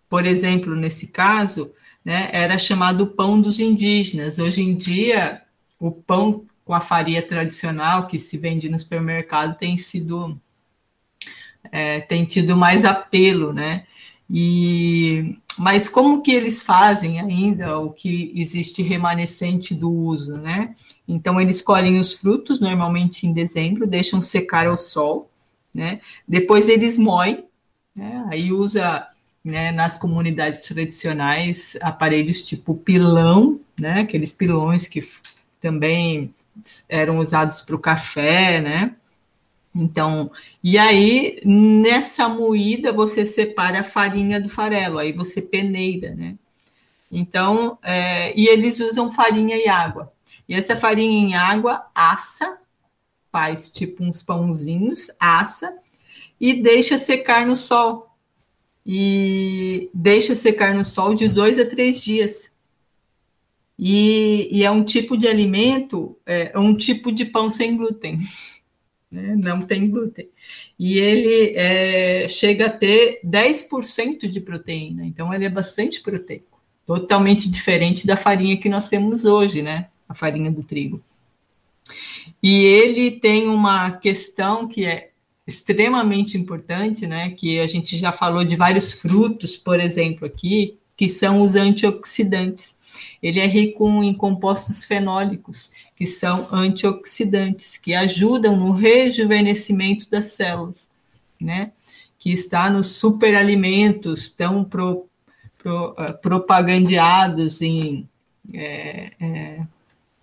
por exemplo, nesse caso, né, era chamado pão dos indígenas. Hoje em dia, o pão com a farinha tradicional que se vende no supermercado tem sido é, tem tido mais apelo, né? E mas como que eles fazem ainda o que existe remanescente do uso, né? Então eles colhem os frutos normalmente em dezembro, deixam secar ao sol, né? Depois eles moem, né? Aí usa né, nas comunidades tradicionais aparelhos tipo pilão, né, aqueles pilões que também eram usados para o café, né? Então, e aí nessa moída você separa a farinha do farelo, aí você peneira, né? Então, é, e eles usam farinha e água. E essa farinha em água assa, faz tipo uns pãozinhos, assa e deixa secar no sol e deixa secar no sol de dois a três dias. E, e é um tipo de alimento, é, é um tipo de pão sem glúten, né? não tem glúten. E ele é, chega a ter 10% de proteína, então ele é bastante proteico, totalmente diferente da farinha que nós temos hoje, né? A farinha do trigo. E ele tem uma questão que é extremamente importante, né? Que a gente já falou de vários frutos, por exemplo, aqui, que são os antioxidantes. Ele é rico em compostos fenólicos, que são antioxidantes, que ajudam no rejuvenescimento das células, né? Que está nos superalimentos tão pro, pro, uh, propagandeados em, é, é,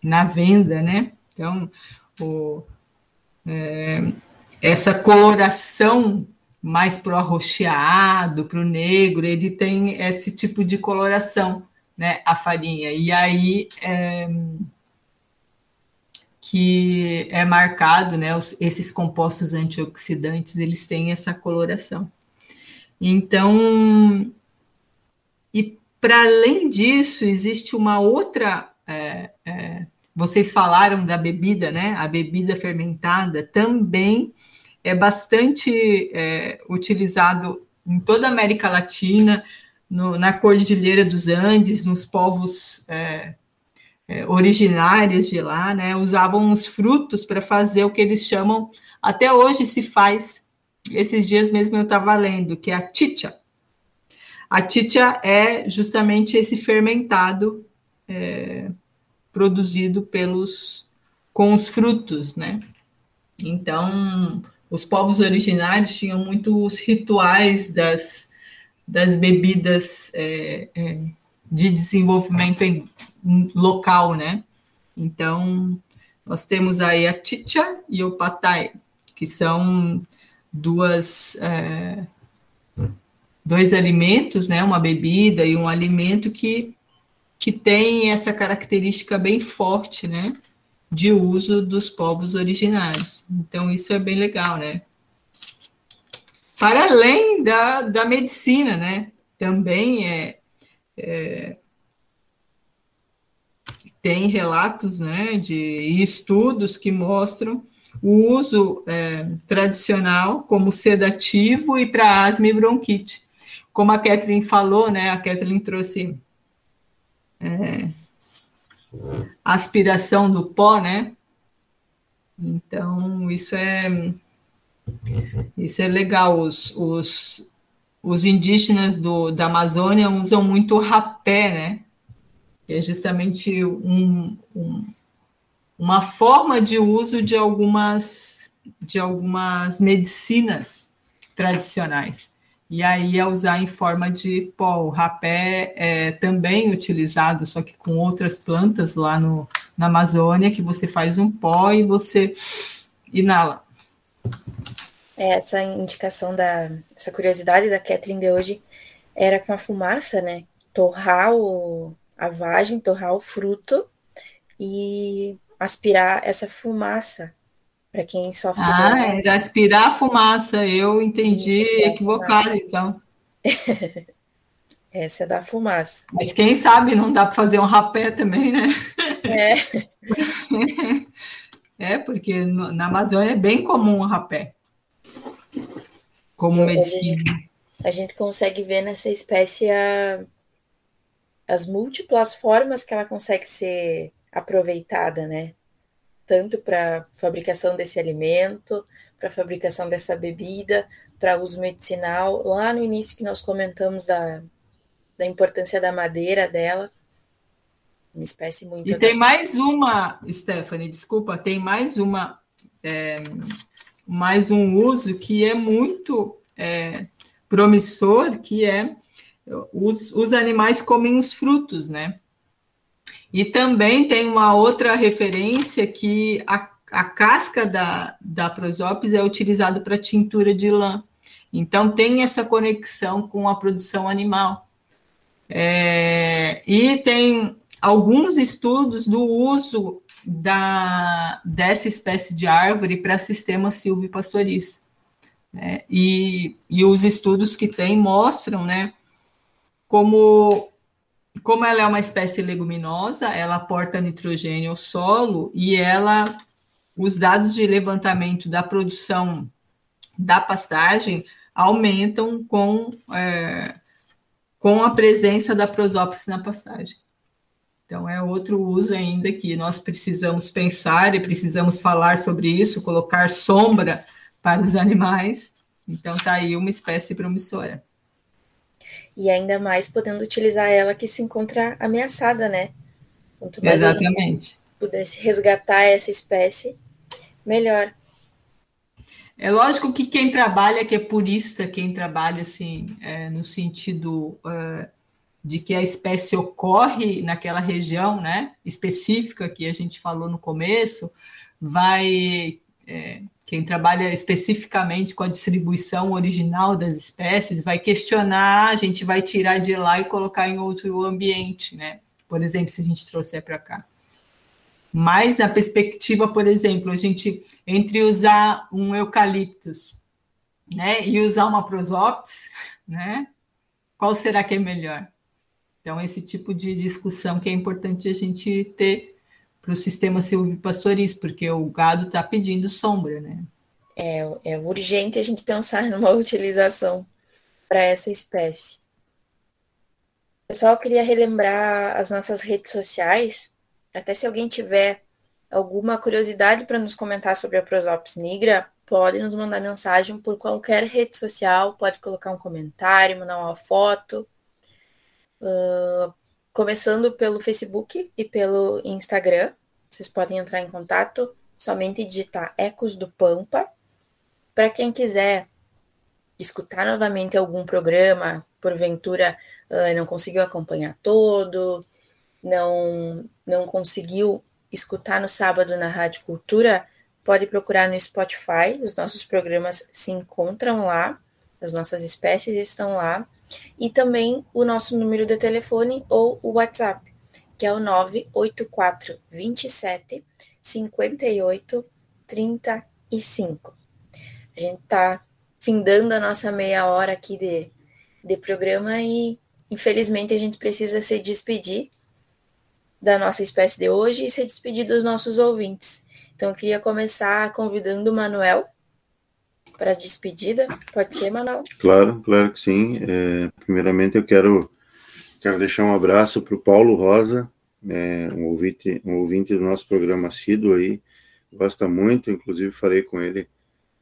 na venda, né? Então, o, é, essa coloração mais para o arroxeado, para o negro, ele tem esse tipo de coloração, né, a farinha. E aí é, que é marcado, né, os, esses compostos antioxidantes, eles têm essa coloração. Então, e para além disso, existe uma outra. É, é, vocês falaram da bebida, né? A bebida fermentada também é bastante é, utilizado em toda a América Latina, no, na Cordilheira dos Andes, nos povos é, é, originários de lá, né, usavam os frutos para fazer o que eles chamam, até hoje se faz, esses dias mesmo eu estava lendo, que é a chicha. A chicha é justamente esse fermentado é, produzido pelos com os frutos, né? Então, os povos originários tinham muitos rituais das, das bebidas é, é, de desenvolvimento em, local, né? Então, nós temos aí a chicha e o patai, que são duas é, dois alimentos, né? Uma bebida e um alimento que que tem essa característica bem forte, né? de uso dos povos originários. Então, isso é bem legal, né? Para além da, da medicina, né? Também é, é tem relatos né, de estudos que mostram o uso é, tradicional como sedativo e para asma e bronquite. Como a Kathleen falou, né, a Kathleen trouxe é, aspiração do pó, né? Então, isso é isso é legal. Os, os, os indígenas do, da Amazônia usam muito rapé, né? Que é justamente um, um, uma forma de uso de algumas, de algumas medicinas tradicionais e aí é usar em forma de pó. O rapé é também utilizado, só que com outras plantas lá no, na Amazônia, que você faz um pó e você inala. É, essa indicação da essa curiosidade da Kathleen de hoje era com a fumaça, né? Torrar o, a vagem, torrar o fruto e aspirar essa fumaça para quem sofre. Ah, era aspirar a fumaça. Eu entendi Isso, equivocado, então. Essa é da fumaça. Mas quem sabe não dá para fazer um rapé também, né? É. É, porque na Amazônia é bem comum o rapé. Como Eu, medicina. A gente, a gente, consegue ver nessa espécie a, as múltiplas formas que ela consegue ser aproveitada, né? Tanto para fabricação desse alimento, para fabricação dessa bebida, para uso medicinal. Lá no início que nós comentamos da, da importância da madeira dela, uma espécie muito. E tem mais uma, Stephanie, desculpa, tem mais uma, é, mais um uso que é muito é, promissor, que é os, os animais comem os frutos, né? E também tem uma outra referência que a, a casca da, da prosópis é utilizada para tintura de lã. Então tem essa conexão com a produção animal. É, e tem alguns estudos do uso da, dessa espécie de árvore para sistema silvipastoris. Né? E, e os estudos que tem mostram né, como, como ela é uma espécie leguminosa, ela aporta nitrogênio ao solo e ela, os dados de levantamento da produção da pastagem aumentam com, é, com a presença da prosópsis na pastagem. Então, é outro uso ainda que nós precisamos pensar e precisamos falar sobre isso, colocar sombra para os animais. Então, está aí uma espécie promissora e ainda mais podendo utilizar ela que se encontra ameaçada, né? Quanto mais Exatamente. pudesse resgatar essa espécie, melhor. É lógico que quem trabalha, que é purista, quem trabalha assim, é, no sentido é, de que a espécie ocorre naquela região, né, específica que a gente falou no começo, vai é, quem trabalha especificamente com a distribuição original das espécies vai questionar, a gente vai tirar de lá e colocar em outro ambiente, né? Por exemplo, se a gente trouxer para cá. Mas na perspectiva, por exemplo, a gente entre usar um eucaliptus, né, e usar uma prosópis, né? Qual será que é melhor? Então esse tipo de discussão que é importante a gente ter para o sistema silvopastoril, porque o gado está pedindo sombra, né? É, é urgente a gente pensar numa utilização para essa espécie. Pessoal, eu queria relembrar as nossas redes sociais. Até se alguém tiver alguma curiosidade para nos comentar sobre a Prosopis nigra, pode nos mandar mensagem por qualquer rede social, pode colocar um comentário, mandar uma foto. Uh, começando pelo Facebook e pelo Instagram. Vocês podem entrar em contato, somente digitar Ecos do Pampa. Para quem quiser escutar novamente algum programa, porventura uh, não conseguiu acompanhar todo, não, não conseguiu escutar no sábado na Rádio Cultura, pode procurar no Spotify, os nossos programas se encontram lá, as nossas espécies estão lá e também o nosso número de telefone ou o WhatsApp, que é o 984 27 58 35. A gente está findando a nossa meia hora aqui de, de programa e infelizmente a gente precisa se despedir da nossa espécie de hoje e se despedir dos nossos ouvintes. Então eu queria começar convidando o Manuel para despedida. Pode ser, Manuel? Claro, claro que sim. É, primeiramente, eu quero, quero deixar um abraço para o Paulo Rosa, é, um, ouvinte, um ouvinte do nosso programa assíduo aí, gosta muito, inclusive falei com ele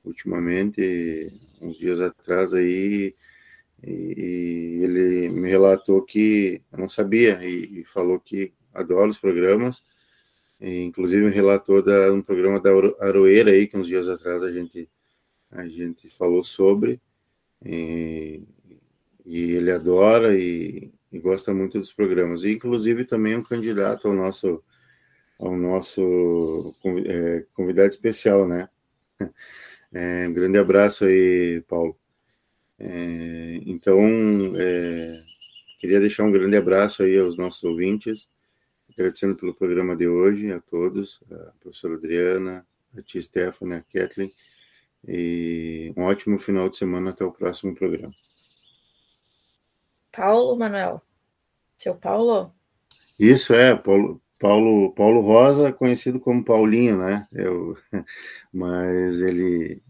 ultimamente, uns dias atrás aí, e ele me relatou que eu não sabia e, e falou que adora os programas, e, inclusive me relatou da, um programa da Aroeira aí, que uns dias atrás a gente a gente falou sobre, e, e ele adora e, e, gosta muito dos programas. E, inclusive, também é um candidato ao nosso, ao nosso é, convidado especial, né? É, um grande abraço aí, Paulo. É, então, é, queria deixar um grande abraço aí aos nossos ouvintes, agradecendo pelo programa de hoje a todos, a professora Adriana, a tia Stephanie, a Kathleen, e um ótimo final de semana até o próximo programa. Paulo Manuel. Seu Paulo? Isso é, Paulo, Paulo, Paulo Rosa, conhecido como Paulinho, né? Eu, mas ele,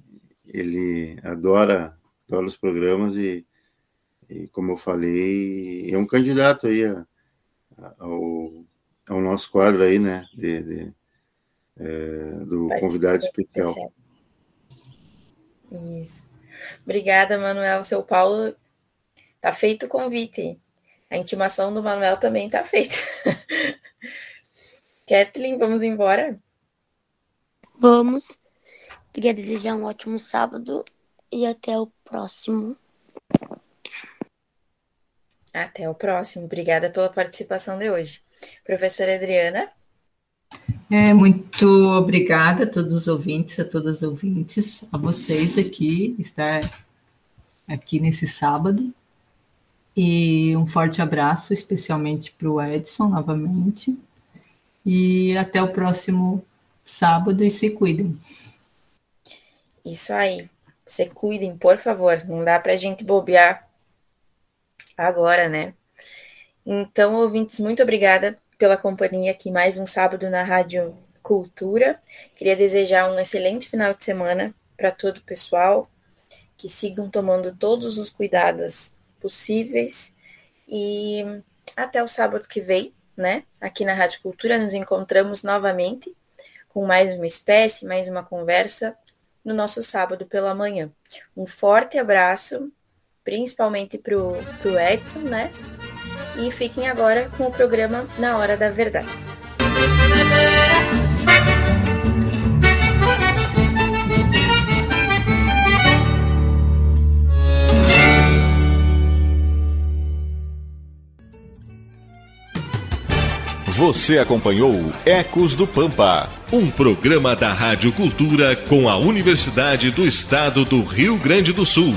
ele adora, adora os programas e, e, como eu falei, é um candidato aí a, a, ao, ao nosso quadro aí, né? De, de é, do convidado especial. Isso. Obrigada, Manuel. Seu Paulo, tá feito o convite. A intimação do Manuel também tá feita. Kathleen, vamos embora? Vamos. Queria desejar um ótimo sábado e até o próximo. Até o próximo. Obrigada pela participação de hoje. Professora Adriana. É, muito obrigada a todos os ouvintes, a todas as ouvintes, a vocês aqui, estar aqui nesse sábado. E um forte abraço, especialmente para o Edson, novamente. E até o próximo sábado e se cuidem. Isso aí. Se cuidem, por favor. Não dá para a gente bobear agora, né? Então, ouvintes, muito obrigada pela companhia aqui mais um sábado na Rádio Cultura. Queria desejar um excelente final de semana para todo o pessoal, que sigam tomando todos os cuidados possíveis e até o sábado que vem, né? Aqui na Rádio Cultura nos encontramos novamente com mais uma espécie, mais uma conversa no nosso sábado pela manhã. Um forte abraço, principalmente para o Edson, né? E fiquem agora com o programa Na Hora da Verdade. Você acompanhou Ecos do Pampa, um programa da Rádio Cultura com a Universidade do Estado do Rio Grande do Sul.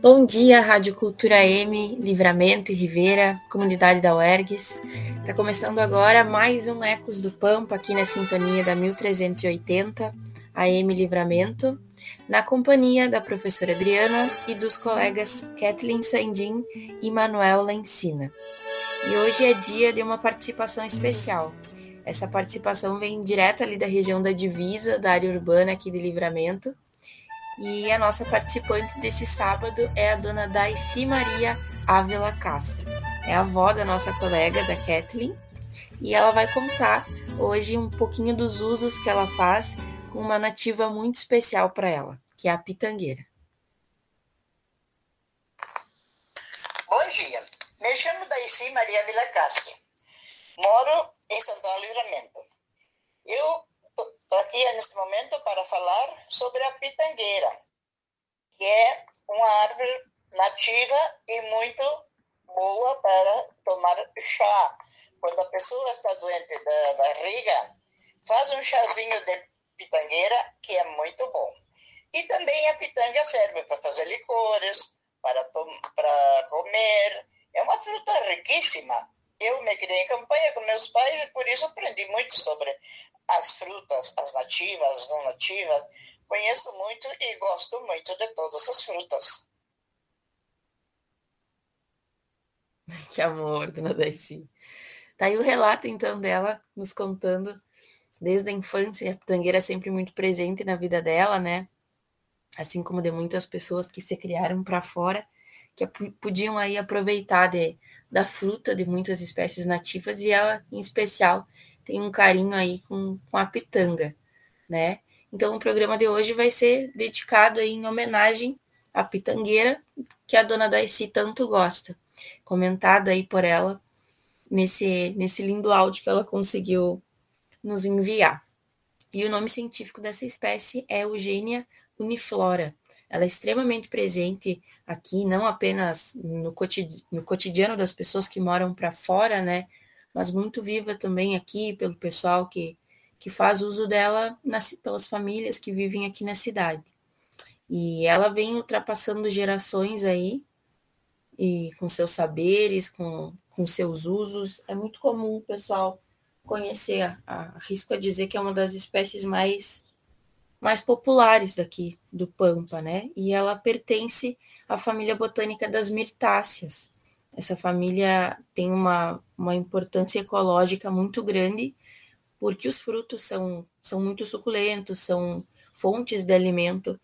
Bom dia, Rádio Cultura M, Livramento e Ribeira, comunidade da UERGS. Está começando agora mais um Ecos do Pampa aqui na sintonia da 1380, AM Livramento, na companhia da professora Adriana e dos colegas Kathleen Sandin e Manuel Lencina. E hoje é dia de uma participação especial. Essa participação vem direto ali da região da divisa, da área urbana aqui de Livramento, e a nossa participante desse sábado é a dona Daisy Maria Ávila Castro. É a avó da nossa colega, da Kathleen, e ela vai contar hoje um pouquinho dos usos que ela faz com uma nativa muito especial para ela, que é a pitangueira. Bom dia, me chamo Daisy Maria Vila Castro. Moro em Santana Livramento. Eu aqui neste momento para falar sobre a pitangueira, que é uma árvore nativa e muito boa para tomar chá. Quando a pessoa está doente da barriga, faz um chazinho de pitangueira, que é muito bom. E também a pitanga serve para fazer licores, para, para comer. É uma fruta riquíssima. Eu me criei em campanha com meus pais e por isso aprendi muito sobre as frutas, as nativas, as não nativas. Conheço muito e gosto muito de todas as frutas. Que amor, dona Daisy. Tá aí o relato, então, dela nos contando desde a infância, a pitangueira é sempre muito presente na vida dela, né? Assim como de muitas pessoas que se criaram para fora, que podiam aí aproveitar de, da fruta de muitas espécies nativas e ela, em especial, tem um carinho aí com, com a pitanga, né? Então, o programa de hoje vai ser dedicado aí em homenagem à pitangueira que a dona Daisy tanto gosta, comentada aí por ela nesse, nesse lindo áudio que ela conseguiu nos enviar. E o nome científico dessa espécie é Eugênia uniflora. Ela é extremamente presente aqui, não apenas no, no cotidiano das pessoas que moram para fora, né? Mas muito viva também aqui pelo pessoal que, que faz uso dela nas, pelas famílias que vivem aqui na cidade. E ela vem ultrapassando gerações aí, e com seus saberes, com, com seus usos. É muito comum o pessoal conhecer. Arrisco a dizer que é uma das espécies mais mais populares daqui do Pampa, né? E ela pertence à família botânica das mirtáceas. Essa família tem uma, uma importância ecológica muito grande, porque os frutos são, são muito suculentos, são fontes de alimento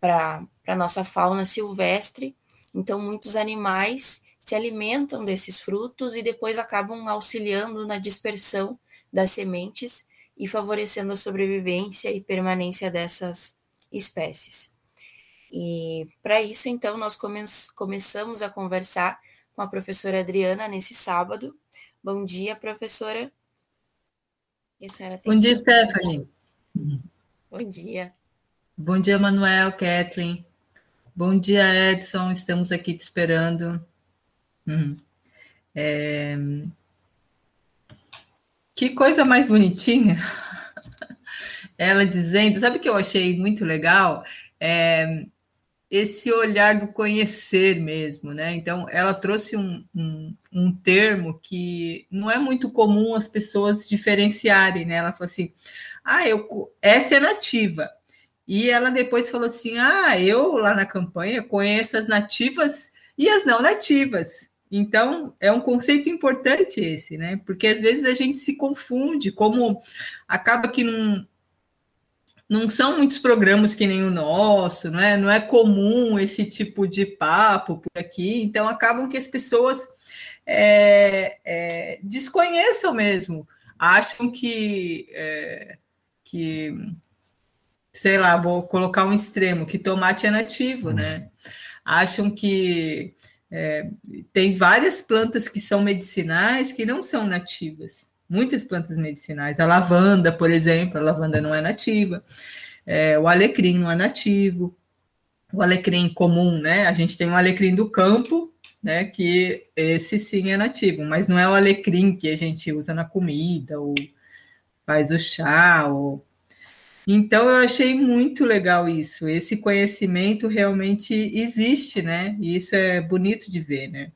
para a nossa fauna silvestre. Então, muitos animais se alimentam desses frutos e depois acabam auxiliando na dispersão das sementes e favorecendo a sobrevivência e permanência dessas espécies. E para isso, então, nós come começamos a conversar com a professora Adriana nesse sábado. Bom dia, professora. Bom dia, Stephanie. Bom dia. Bom dia, Manuel, Kathleen. Bom dia, Edson. Estamos aqui te esperando. Uhum. É... Que coisa mais bonitinha. Ela dizendo, sabe o que eu achei muito legal? É, esse olhar do conhecer mesmo, né? Então, ela trouxe um, um, um, termo que não é muito comum as pessoas diferenciarem, né? Ela falou assim: ah, eu, essa é nativa. E ela depois falou assim: ah, eu lá na campanha conheço as nativas e as não nativas. Então, é um conceito importante esse, né? Porque às vezes a gente se confunde, como acaba que não, não são muitos programas que nem o nosso, não é? Não é comum esse tipo de papo por aqui, então acabam que as pessoas é, é, desconheçam mesmo, acham que, é, que, sei lá, vou colocar um extremo, que tomate é nativo, né? Acham que é, tem várias plantas que são medicinais que não são nativas. Muitas plantas medicinais. A lavanda, por exemplo, a lavanda não é nativa. É, o alecrim não é nativo. O alecrim comum, né? A gente tem o alecrim do campo, né? Que esse sim é nativo, mas não é o alecrim que a gente usa na comida, ou faz o chá, ou então eu achei muito legal isso. Esse conhecimento realmente existe, né? E isso é bonito de ver, né?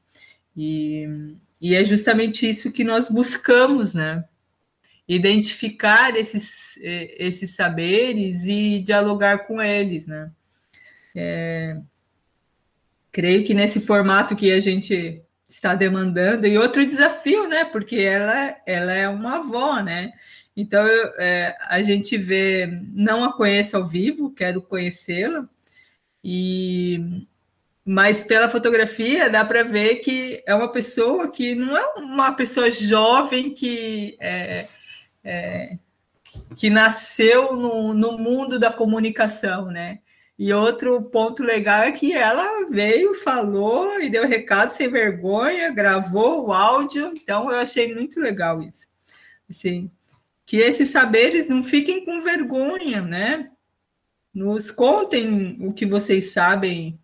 E, e é justamente isso que nós buscamos, né? Identificar esses, esses saberes e dialogar com eles, né? É, creio que nesse formato que a gente está demandando, e outro desafio, né? Porque ela, ela é uma avó, né? Então, eu, é, a gente vê, não a conheço ao vivo, quero conhecê-la, e mas pela fotografia dá para ver que é uma pessoa que não é uma pessoa jovem que é, é, que nasceu no, no mundo da comunicação, né? E outro ponto legal é que ela veio, falou e deu recado sem vergonha, gravou o áudio, então eu achei muito legal isso. Assim, que esses saberes não fiquem com vergonha, né? Nos contem o que vocês sabem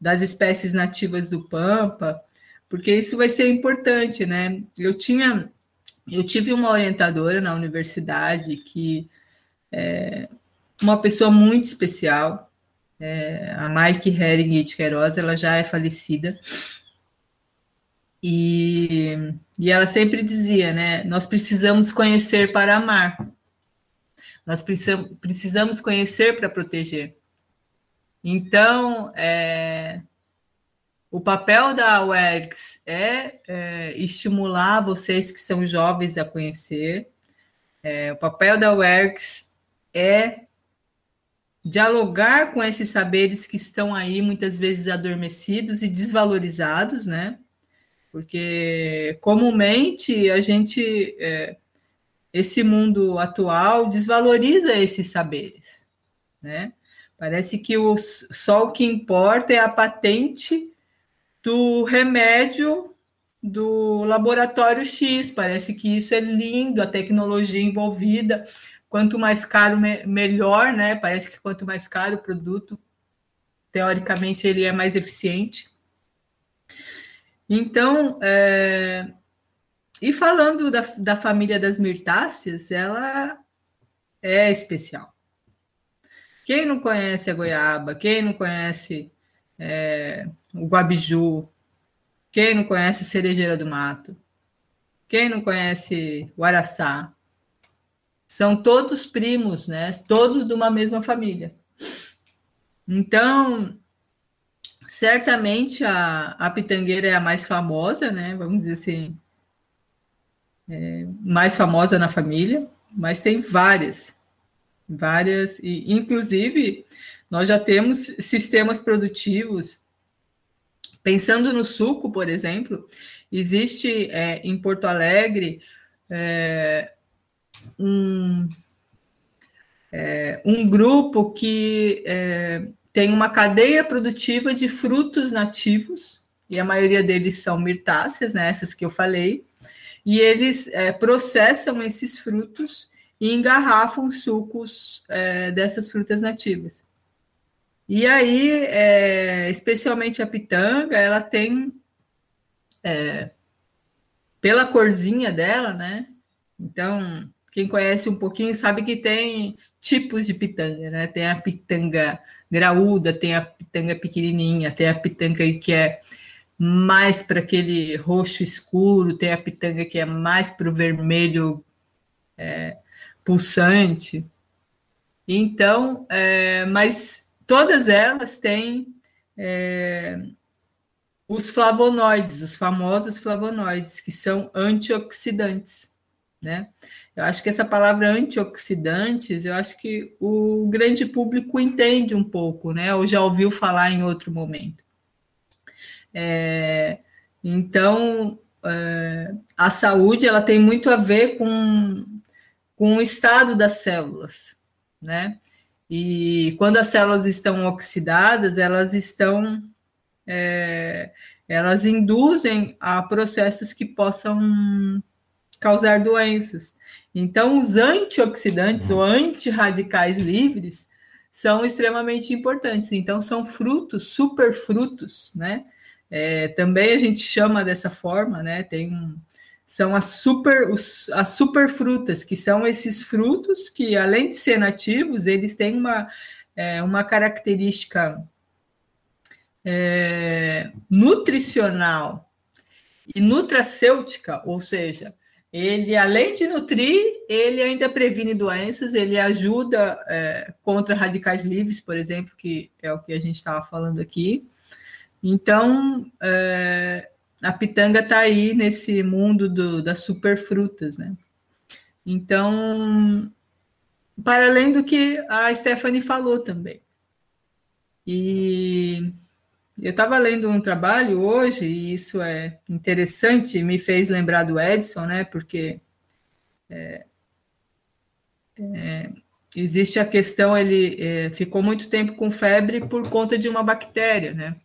das espécies nativas do Pampa, porque isso vai ser importante, né? Eu tinha, eu tive uma orientadora na universidade que é uma pessoa muito especial, é, a Mike Hering de Queiroz, ela já é falecida, e, e ela sempre dizia, né? Nós precisamos conhecer para amar. Nós precisamos, precisamos conhecer para proteger. Então, é, o papel da UERGS é, é, estimular vocês que são jovens a conhecer. É, o papel da UERGS é dialogar com esses saberes que estão aí muitas vezes adormecidos e desvalorizados, né? Porque comumente a gente, é, esse mundo atual desvaloriza esses saberes, né? Parece que o, só o que importa é a patente do remédio do laboratório X. Parece que isso é lindo, a tecnologia envolvida. Quanto mais caro, me melhor, né? Parece que quanto mais caro o produto, teoricamente, ele é mais eficiente. Então, é... e falando da, da família das mirtáceas, ela é especial. Quem não conhece a goiaba, quem não conhece é, o guabiju. Quem não conhece cerejeira do mato? Quem não conhece o araçá? São todos primos, né? Todos de uma mesma família. Então, certamente a, a pitangueira é a mais famosa, né? Vamos dizer assim, é, mais famosa na família, mas tem várias, várias, e inclusive nós já temos sistemas produtivos. Pensando no suco, por exemplo, existe é, em Porto Alegre é, um, é, um grupo que é, tem uma cadeia produtiva de frutos nativos, e a maioria deles são mirtáceas, né, essas que eu falei, e eles é, processam esses frutos e engarrafam sucos é, dessas frutas nativas. E aí, é, especialmente a pitanga, ela tem, é, pela corzinha dela, né? Então, quem conhece um pouquinho sabe que tem tipos de pitanga, né? Tem a pitanga graúda, tem a pitanga pequenininha, tem a pitanga que é mais para aquele roxo escuro, tem a pitanga que é mais para o vermelho é, pulsante. Então, é, mas todas elas têm é, os flavonoides, os famosos flavonoides, que são antioxidantes, né? Eu acho que essa palavra antioxidantes, eu acho que o grande público entende um pouco, né? Ou já ouviu falar em outro momento. É, então, é, a saúde ela tem muito a ver com, com o estado das células, né? E quando as células estão oxidadas, elas estão. É, elas induzem a processos que possam causar doenças. Então, os antioxidantes ou antirradicais livres são extremamente importantes. Então, são frutos, superfrutos, né? É, também a gente chama dessa forma, né? Tem um, são as super, os, as superfrutas, que são esses frutos que, além de ser nativos, eles têm uma, é, uma característica é, nutricional e nutracêutica, ou seja, ele, além de nutrir, ele ainda previne doenças, ele ajuda é, contra radicais livres, por exemplo, que é o que a gente estava falando aqui. Então, é, a pitanga está aí nesse mundo do, das superfrutas, né? Então, para além do que a Stephanie falou também. E eu estava lendo um trabalho hoje, e isso é interessante, me fez lembrar do Edson, né? Porque é, é, existe a questão, ele é, ficou muito tempo com febre por conta de uma bactéria, né?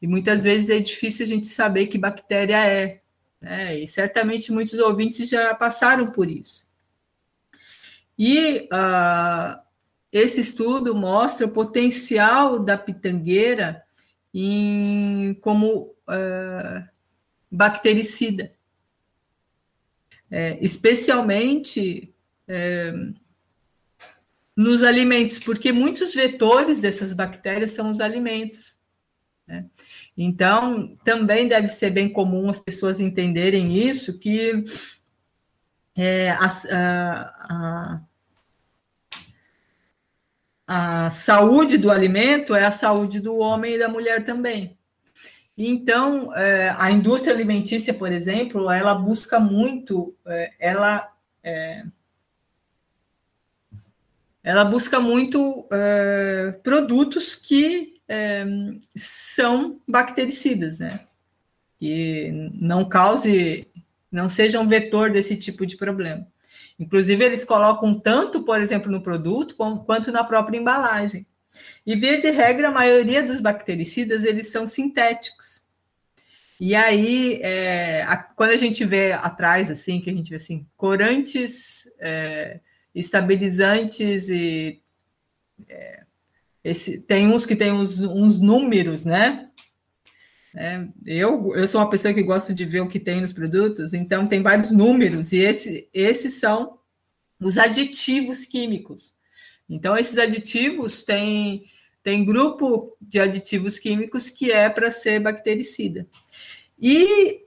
E muitas vezes é difícil a gente saber que bactéria é. Né? E certamente muitos ouvintes já passaram por isso. E uh, esse estudo mostra o potencial da pitangueira em, como uh, bactericida, é, especialmente é, nos alimentos, porque muitos vetores dessas bactérias são os alimentos. Né? Então, também deve ser bem comum as pessoas entenderem isso, que é, a, a, a, saúde do alimento é a saúde do homem e da mulher também. Então, é, a indústria alimentícia, por exemplo, ela busca muito, é, ela é, ela busca muito é, produtos que é, são bactericidas, né? Que não cause, não sejam um vetor desse tipo de problema. Inclusive, eles colocam tanto, por exemplo, no produto, quanto na própria embalagem. E, via de regra, a maioria dos bactericidas, eles são sintéticos. E aí, é, a, quando a gente vê atrás, assim, que a gente vê assim, corantes, é, estabilizantes e... É, esse, tem uns que tem uns, uns números, né? É, eu, eu sou uma pessoa que gosto de ver o que tem nos produtos, então tem vários números, e esse, esses são os aditivos químicos. Então, esses aditivos têm, tem grupo de aditivos químicos que é para ser bactericida. E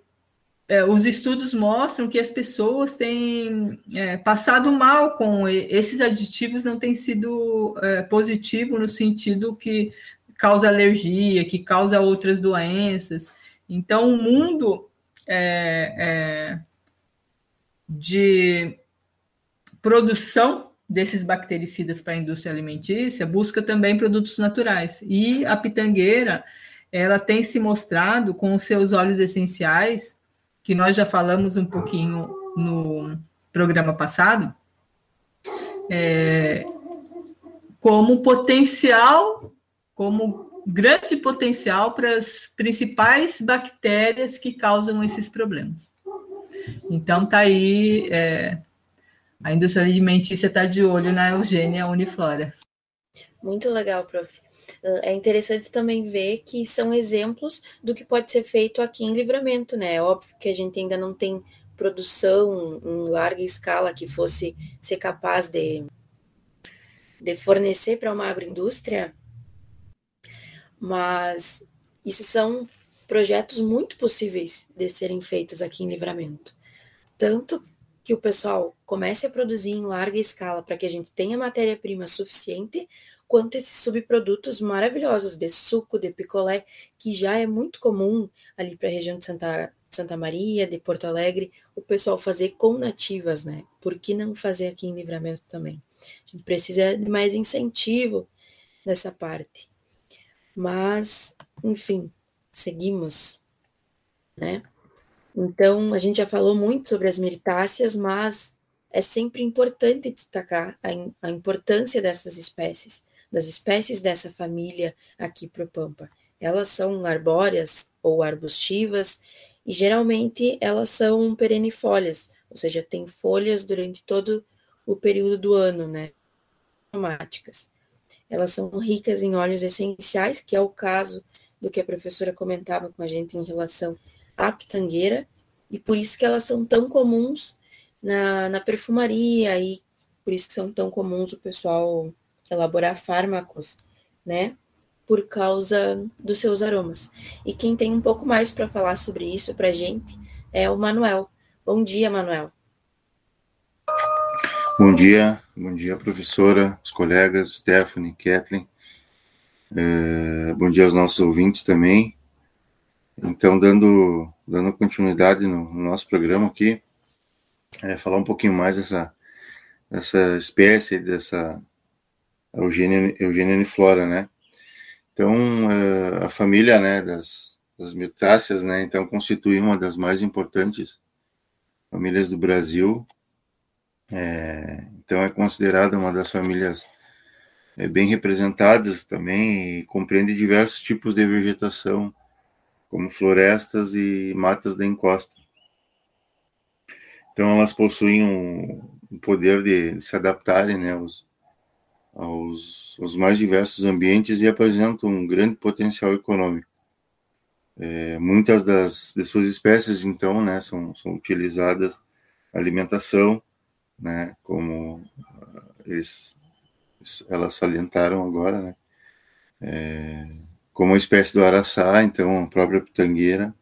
é, os estudos mostram que as pessoas têm é, passado mal com esses aditivos, não tem sido é, positivo no sentido que causa alergia, que causa outras doenças. Então, o mundo é, é, de produção desses bactericidas para a indústria alimentícia busca também produtos naturais. E a pitangueira, ela tem se mostrado com os seus óleos essenciais, que nós já falamos um pouquinho no programa passado, é, como potencial, como grande potencial para as principais bactérias que causam esses problemas. Então, tá aí é, a indústria alimentícia está de olho na Eugênia Uniflora. Muito legal, prof. É interessante também ver que são exemplos do que pode ser feito aqui em Livramento, né? É óbvio que a gente ainda não tem produção em larga escala que fosse ser capaz de, de fornecer para uma agroindústria, mas isso são projetos muito possíveis de serem feitos aqui em Livramento. Tanto que o pessoal comece a produzir em larga escala para que a gente tenha matéria-prima suficiente, quanto esses subprodutos maravilhosos de suco, de picolé, que já é muito comum ali para a região de Santa, Santa Maria, de Porto Alegre, o pessoal fazer com nativas, né? Por que não fazer aqui em Livramento também? A gente precisa de mais incentivo nessa parte. Mas, enfim, seguimos, né? Então, a gente já falou muito sobre as meritáceas, mas é sempre importante destacar a, a importância dessas espécies, das espécies dessa família aqui para o Pampa. Elas são arbóreas ou arbustivas e geralmente elas são perennifólias, ou seja, têm folhas durante todo o período do ano, né? Aromáticas. Elas são ricas em óleos essenciais, que é o caso do que a professora comentava com a gente em relação a pitangueira, e por isso que elas são tão comuns na, na perfumaria, e por isso que são tão comuns o pessoal elaborar fármacos, né? Por causa dos seus aromas. E quem tem um pouco mais para falar sobre isso para gente é o Manuel. Bom dia, Manuel. Bom dia, bom dia, professora, os colegas, Stephanie, Kathleen. É, bom dia aos nossos ouvintes também. Então, dando, dando continuidade no, no nosso programa aqui, é, falar um pouquinho mais dessa, dessa espécie, dessa Eugênia, Eugênia uniflora, né? Então, é, a família, né, das, das mirtáceas, né, então constitui uma das mais importantes famílias do Brasil. É, então, é considerada uma das famílias é, bem representadas também e compreende diversos tipos de vegetação como florestas e matas da encosta. Então, elas possuem um, um poder de, de, se adaptarem né, aos, aos, aos, mais diversos ambientes e apresentam um grande potencial econômico. É, muitas das de suas espécies, então, né, são, são utilizadas na alimentação, né, como eles, elas salientaram agora, né, é, como a espécie do araçá, então a própria pitangueira,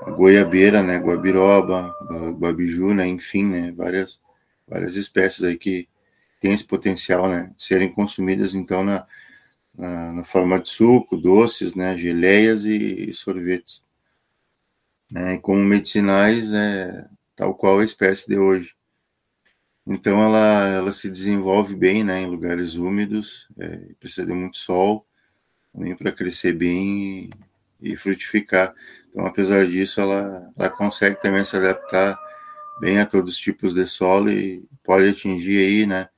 a goiabeira, né, guabiroba, guabiju, né, enfim, né, várias, várias espécies aí que têm esse potencial, né, de serem consumidas, então, na, na, na, forma de suco, doces, né, geleias e, e sorvetes. Né, e como medicinais, é, tal qual a espécie de hoje. Então ela, ela se desenvolve bem né, em lugares úmidos, é, precisa de muito sol também para crescer bem e, e, frutificar. Então, apesar disso, ela, ela consegue também se adaptar bem a todos os tipos de solo e pode atingir aí, né,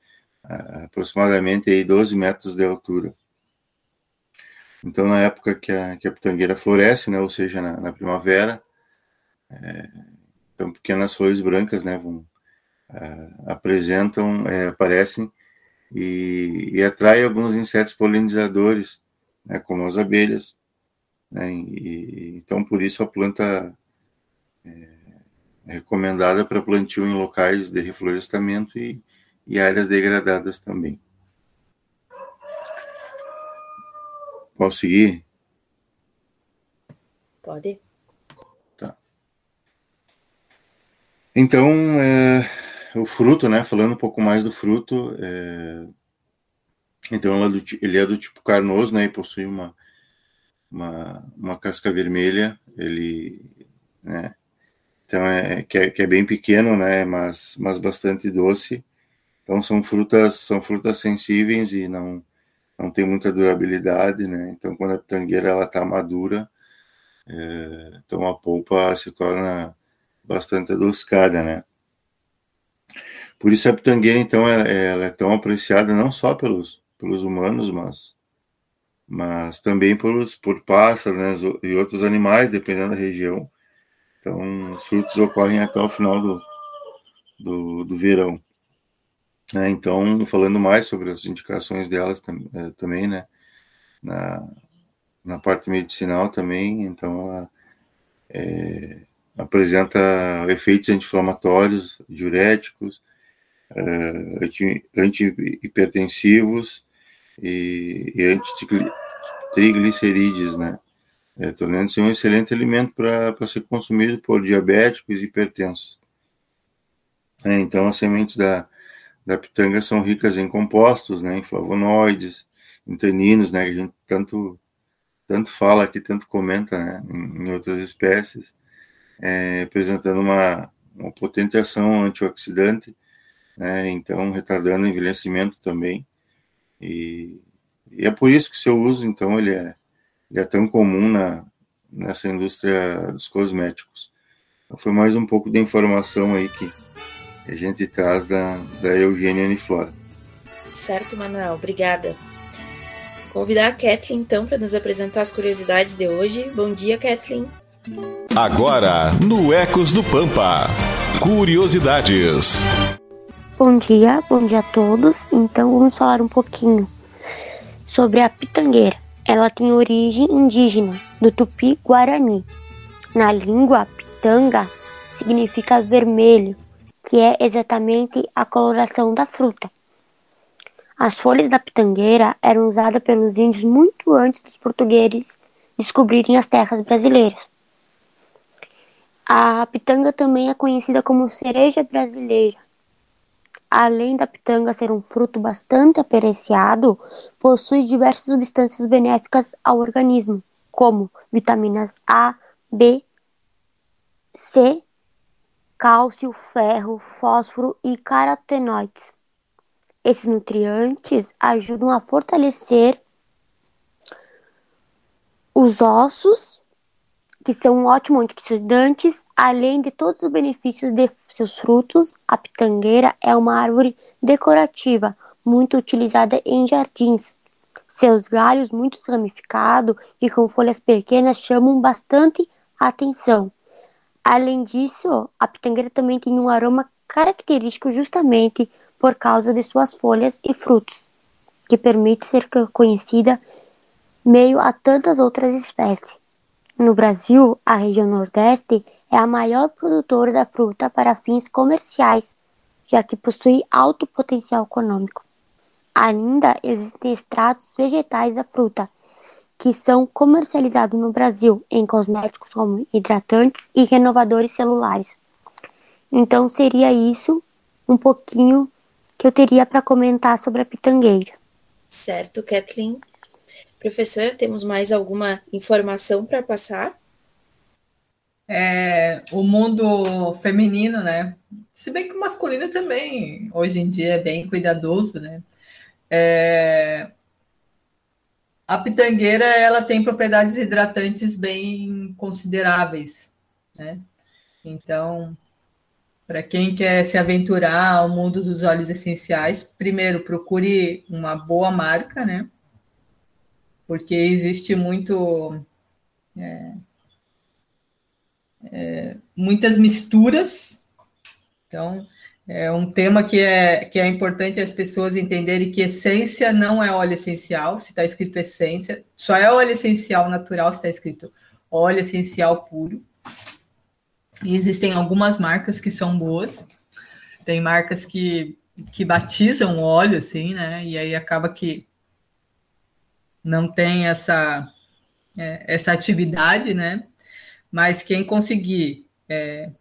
aproximadamente aí 12 metros de altura. Então, na época que a, que a pitangueira floresce, né, ou seja, na, na primavera, é, então pequenas flores brancas, né, vão, apresentam, é, aparecem e, e atrai alguns insetos polinizadores, né, como as abelhas. Né, e, então, por isso a planta é, é recomendada para plantio em locais de reflorestamento e, e áreas degradadas também. Posso seguir? Pode. Tá. Então, é, o fruto, né? Falando um pouco mais do fruto, é, então é ele é do tipo carnoso, né? E possui uma, uma, uma casca vermelha. Ele, né? Então é que, é que é bem pequeno, né? Mas, mas bastante doce. Então são frutas são frutas sensíveis e não não tem muita durabilidade, né? Então quando a pitangueira ela está madura, é, então a polpa se torna bastante adocicada, né? Por isso a pitangueira, então, ela, ela, é tão apreciada não só pelos, pelos humanos, mas, mas também pelos, por pássaros né, e outros animais, dependendo da região. Então, os frutos ocorrem até o final do, do, do verão. É, então, falando mais sobre as indicações delas tam, é, também, né, na, na parte medicinal também, então ela é, apresenta efeitos anti-inflamatórios, diuréticos, uh, anti-hipertensivos e, e antitriglicerídeos, né? É, tornando-se um excelente alimento para ser consumido por diabéticos e hipertensos. É, então, as sementes da, da pitanga são ricas em compostos, né, em flavonoides, em taninos, né, que a gente tanto, tanto fala aqui, tanto comenta né, em, em outras espécies, é, apresentando uma, uma potente ação antioxidante né? Então, retardando o envelhecimento também. E, e, é por isso que seu uso, então, ele é, ele é tão comum na, nessa indústria dos cosméticos. Então, foi mais um pouco de informação aí que a gente traz da, da Eugênia Aniflora. Certo, Manuel, obrigada. Convidar a Kathleen, então, para nos apresentar as curiosidades de hoje. Bom dia, Kathleen. Agora, no Ecos do Pampa. Curiosidades. Bom dia, bom dia a todos. Então vamos falar um pouquinho sobre a pitangueira. Ela tem origem indígena do Tupi-Guarani. Na língua, pitanga significa vermelho, que é exatamente a coloração da fruta. As folhas da pitangueira eram usadas pelos índios muito antes dos portugueses descobrirem as terras brasileiras. A pitanga também é conhecida como cereja brasileira além da pitanga ser um fruto bastante apreciado, possui diversas substâncias benéficas ao organismo, como vitaminas A, B, C, cálcio, ferro, fósforo e carotenoides. Esses nutrientes ajudam a fortalecer os ossos que são ótimos antioxidantes, além de todos os benefícios de seus frutos. A pitangueira é uma árvore decorativa, muito utilizada em jardins. Seus galhos muito ramificados e com folhas pequenas chamam bastante atenção. Além disso, a pitangueira também tem um aroma característico justamente por causa de suas folhas e frutos, que permite ser conhecida meio a tantas outras espécies. No Brasil, a região Nordeste é a maior produtora da fruta para fins comerciais, já que possui alto potencial econômico. Ainda existem extratos vegetais da fruta, que são comercializados no Brasil em cosméticos como hidratantes e renovadores celulares. Então seria isso um pouquinho que eu teria para comentar sobre a pitangueira. Certo, Kathleen. Professora, temos mais alguma informação para passar? É, o mundo feminino, né? Se bem que o masculino também, hoje em dia, é bem cuidadoso, né? É, a pitangueira, ela tem propriedades hidratantes bem consideráveis, né? Então, para quem quer se aventurar ao mundo dos óleos essenciais, primeiro procure uma boa marca, né? Porque existe muito é, é, muitas misturas. Então, é um tema que é, que é importante as pessoas entenderem que essência não é óleo essencial, se está escrito essência, só é óleo essencial natural se está escrito óleo essencial puro. E existem algumas marcas que são boas. Tem marcas que, que batizam óleo, assim, né? E aí acaba que não tem essa, é, essa atividade, né? Mas quem conseguir. É,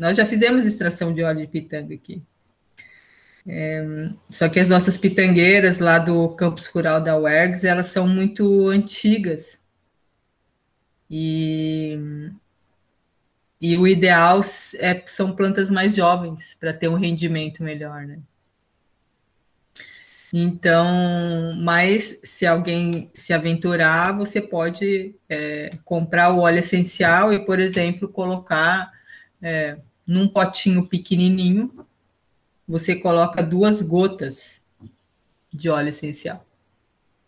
nós já fizemos extração de óleo de pitanga aqui. É, só que as nossas pitangueiras lá do campus rural da UERGS, elas são muito antigas. E e o ideal é, são plantas mais jovens para ter um rendimento melhor, né? Então, mas se alguém se aventurar, você pode é, comprar o óleo essencial e, por exemplo, colocar é, num potinho pequenininho, você coloca duas gotas de óleo essencial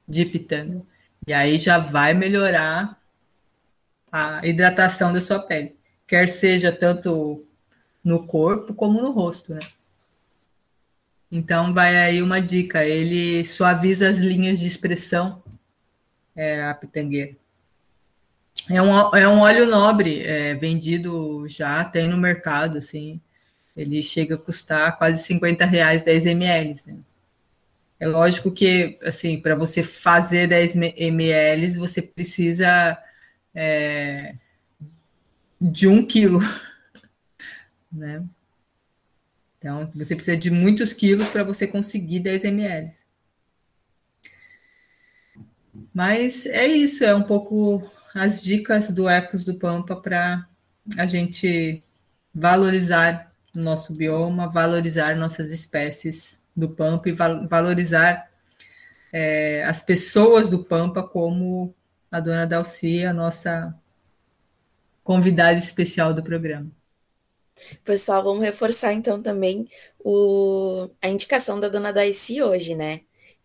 de pitanga. E aí já vai melhorar a hidratação da sua pele quer seja tanto no corpo como no rosto, né? Então vai aí uma dica, ele suaviza as linhas de expressão, é, a pitangueira. É um, é um óleo nobre, é, vendido já, tem no mercado, assim, ele chega a custar quase 50 reais 10 ml. Né? É lógico que, assim, para você fazer 10 ml, você precisa é, de um quilo, né? Então, você precisa de muitos quilos para você conseguir 10 ml. Mas é isso, é um pouco as dicas do Ecos do Pampa para a gente valorizar o nosso bioma, valorizar nossas espécies do Pampa e valorizar é, as pessoas do Pampa como a dona Dalcia, a nossa convidada especial do programa. Pessoal, vamos reforçar então também o, a indicação da dona Daisy hoje, né?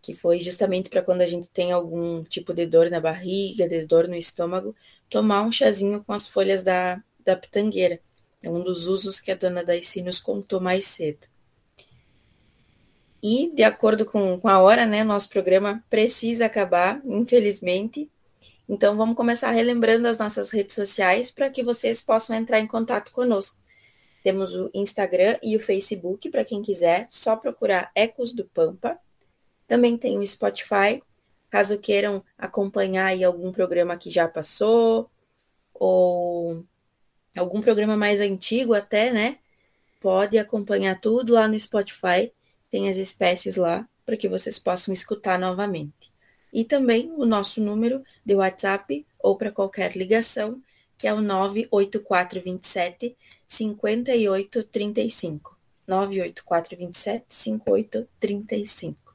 Que foi justamente para quando a gente tem algum tipo de dor na barriga, de dor no estômago, tomar um chazinho com as folhas da, da pitangueira. É um dos usos que a dona Daisy nos contou mais cedo. E, de acordo com, com a hora, né, nosso programa precisa acabar, infelizmente, então, vamos começar relembrando as nossas redes sociais para que vocês possam entrar em contato conosco. Temos o Instagram e o Facebook, para quem quiser, só procurar Ecos do Pampa. Também tem o Spotify, caso queiram acompanhar aí algum programa que já passou, ou algum programa mais antigo até, né? Pode acompanhar tudo lá no Spotify, tem as espécies lá, para que vocês possam escutar novamente e também o nosso número de WhatsApp ou para qualquer ligação, que é o 98427 5835. 98427 5835.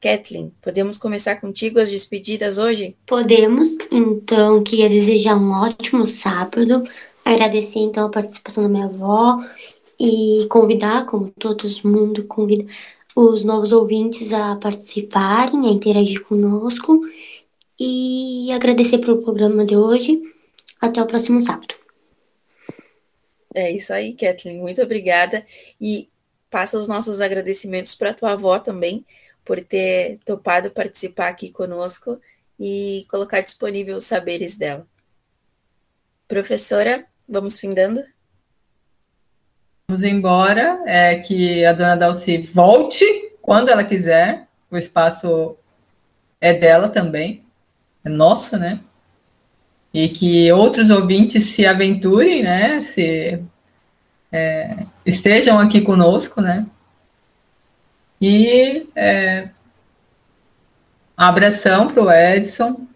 Kathleen, podemos começar contigo as despedidas hoje? Podemos, então, queria desejar um ótimo sábado, agradecer então a participação da minha avó e convidar, como todo mundo convida, os novos ouvintes a participarem, a interagir conosco e agradecer pelo programa de hoje. Até o próximo sábado. É isso aí, Kathleen. Muito obrigada. E passa os nossos agradecimentos para tua avó também, por ter topado participar aqui conosco e colocar disponível os saberes dela. Professora, vamos findando? Vamos embora, é que a dona Dalci volte quando ela quiser, o espaço é dela também, é nosso, né? E que outros ouvintes se aventurem, né? Se é, estejam aqui conosco, né? E é, abração para o Edson.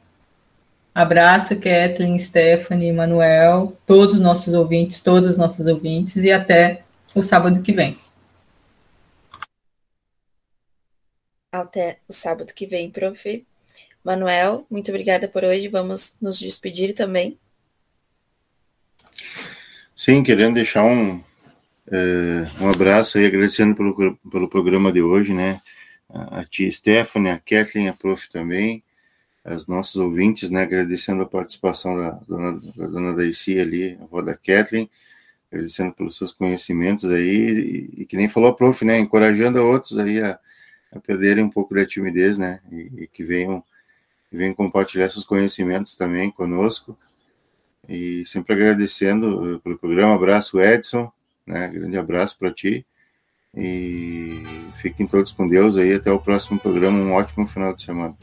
Abraço, Kathleen, Stephanie, Manuel, todos os nossos ouvintes, todos os nossos ouvintes, e até o sábado que vem. Até o sábado que vem, prof. Manuel, muito obrigada por hoje. Vamos nos despedir também. Sim, querendo deixar um, um abraço aí, agradecendo pelo, pelo programa de hoje, né? A tia Stephanie, a Kathleen, a prof também, as nossos ouvintes, né? Agradecendo a participação da dona, da dona Daisy ali, a avó da Kathleen, agradecendo pelos seus conhecimentos aí, e, e que nem falou a prof, né? Encorajando outros aí a, a perderem um pouco da timidez, né? E, e que venham, venham compartilhar seus conhecimentos também conosco. E sempre agradecendo pelo programa. Abraço, Edson. Né? Grande abraço para ti. E fiquem todos com Deus aí. Até o próximo programa. Um ótimo final de semana.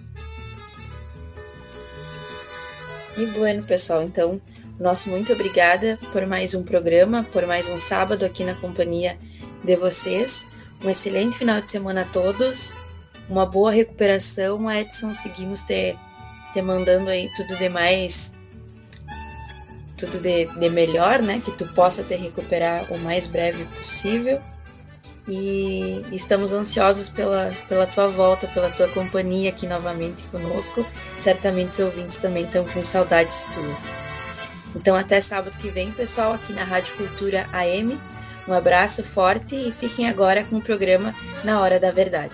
E bueno, pessoal. Então, nosso muito obrigada por mais um programa, por mais um sábado aqui na companhia de vocês. Um excelente final de semana a todos. Uma boa recuperação, Edson. Seguimos te, te mandando aí tudo demais tudo de, de melhor, né? Que tu possa te recuperar o mais breve possível. E estamos ansiosos pela, pela tua volta, pela tua companhia aqui novamente conosco. Certamente os ouvintes também estão com saudades tuas. Então, até sábado que vem, pessoal, aqui na Rádio Cultura AM. Um abraço forte e fiquem agora com o programa Na Hora da Verdade.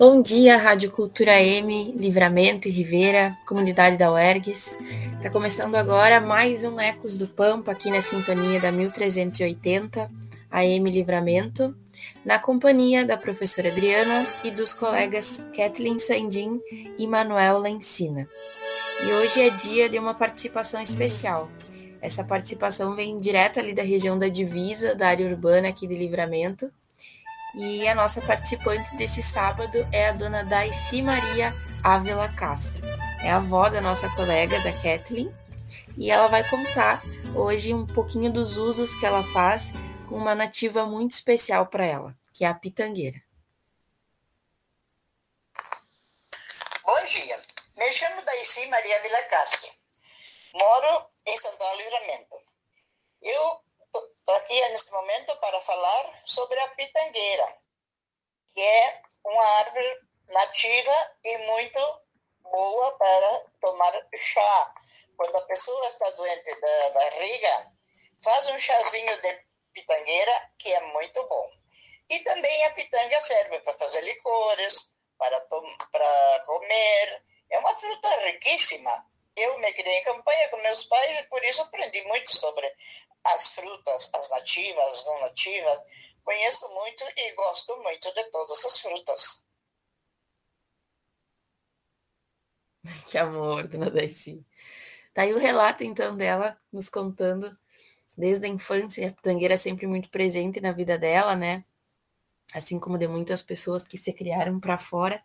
Bom dia, Rádio Cultura M, Livramento e Ribeira, comunidade da UERGS. Está começando agora mais um Ecos do Pampa aqui na sintonia da 1380 AM Livramento, na companhia da professora Adriana e dos colegas Kathleen Sandin e Manuel Lencina. E hoje é dia de uma participação especial. Essa participação vem direto ali da região da divisa, da área urbana aqui de Livramento, e a nossa participante desse sábado é a dona Daisy Maria Ávila Castro. É a avó da nossa colega, da Kathleen, e ela vai contar hoje um pouquinho dos usos que ela faz com uma nativa muito especial para ela, que é a pitangueira. Bom dia, me chamo Daisy Maria Vila Castro, moro em Santana Livramento. Eu Estou aqui neste momento para falar sobre a pitangueira, que é uma árvore nativa e muito boa para tomar chá. Quando a pessoa está doente da barriga, faz um chazinho de pitangueira, que é muito bom. E também a pitanga serve para fazer licores, para, para comer. É uma fruta riquíssima. Eu me criei em campanha com meus pais e por isso aprendi muito sobre as frutas, as nativas, as não nativas. Conheço muito e gosto muito de todas as frutas. Que amor, dona Daisy. Tá aí o relato, então, dela nos contando desde a infância. A pitangueira é sempre muito presente na vida dela, né? Assim como de muitas pessoas que se criaram para fora,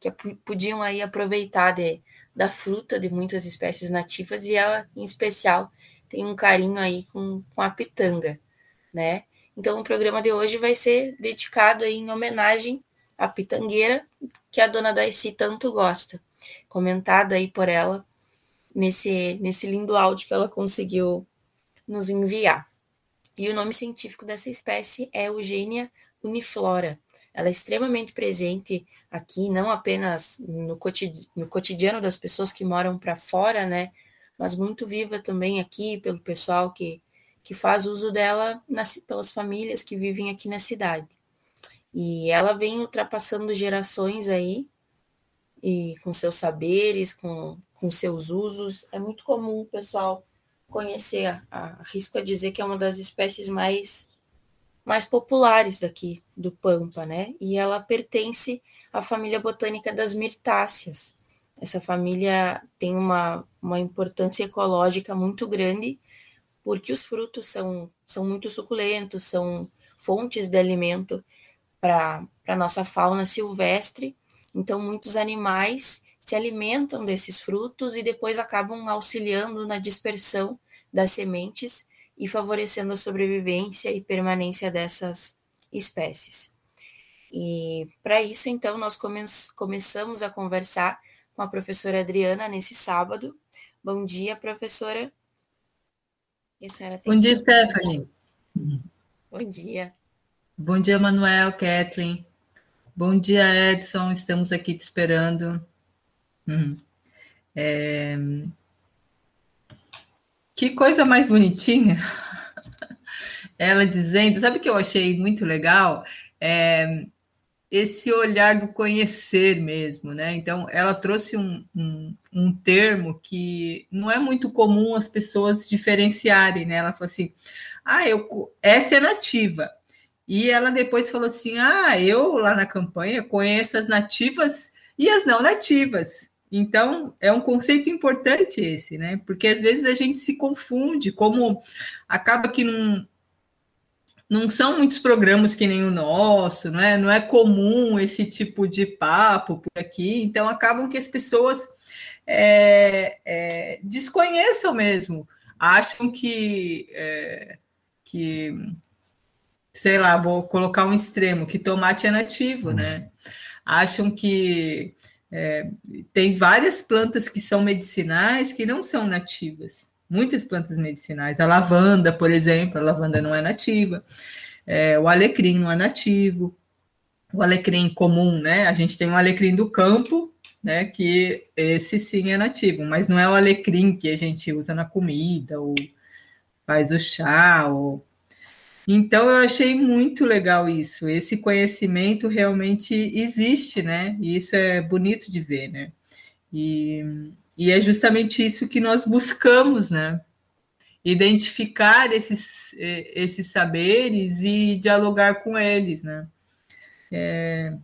que podiam aí aproveitar de, da fruta de muitas espécies nativas e ela, em especial, tem um carinho aí com, com a pitanga, né? Então, o programa de hoje vai ser dedicado em homenagem à pitangueira, que a dona Daisy tanto gosta, comentada aí por ela nesse, nesse lindo áudio que ela conseguiu nos enviar. E o nome científico dessa espécie é Eugênia uniflora. Ela é extremamente presente aqui, não apenas no, no cotidiano das pessoas que moram para fora, né? Mas muito viva também aqui pelo pessoal que que faz uso dela nas, pelas famílias que vivem aqui na cidade. E ela vem ultrapassando gerações aí, e com seus saberes, com, com seus usos. É muito comum o pessoal conhecer, arrisco a dizer que é uma das espécies mais, mais populares daqui do Pampa, né? E ela pertence à família botânica das mirtáceas. Essa família tem uma, uma importância ecológica muito grande porque os frutos são, são muito suculentos, são fontes de alimento para a nossa fauna silvestre. Então, muitos animais se alimentam desses frutos e depois acabam auxiliando na dispersão das sementes e favorecendo a sobrevivência e permanência dessas espécies. E para isso, então, nós come começamos a conversar com a professora Adriana nesse sábado. Bom dia, professora. Bom dia, Stephanie. Bom dia. Bom dia, Manuel, Kathleen. Bom dia, Edson. Estamos aqui te esperando. Uhum. É... Que coisa mais bonitinha. Ela dizendo, sabe o que eu achei muito legal? É, esse olhar do conhecer mesmo, né? Então, ela trouxe um, um, um, termo que não é muito comum as pessoas diferenciarem, né? Ela falou assim: ah, eu, essa é nativa. E ela depois falou assim: ah, eu lá na campanha conheço as nativas e as não nativas. Então, é um conceito importante esse, né? Porque às vezes a gente se confunde, como acaba que não não são muitos programas que nem o nosso, não é, não é comum esse tipo de papo por aqui, então acabam que as pessoas é, é, desconheçam mesmo, acham que, é, que, sei lá, vou colocar um extremo, que tomate é nativo, né? Acham que é, tem várias plantas que são medicinais que não são nativas muitas plantas medicinais. A lavanda, por exemplo, a lavanda não é nativa. É, o alecrim não é nativo. O alecrim comum, né? A gente tem um alecrim do campo, né? Que esse sim é nativo, mas não é o alecrim que a gente usa na comida ou faz o chá. Ou... Então eu achei muito legal isso. Esse conhecimento realmente existe, né? E isso é bonito de ver, né? E e é justamente isso que nós buscamos, né? Identificar esses, esses saberes e dialogar com eles, né? É,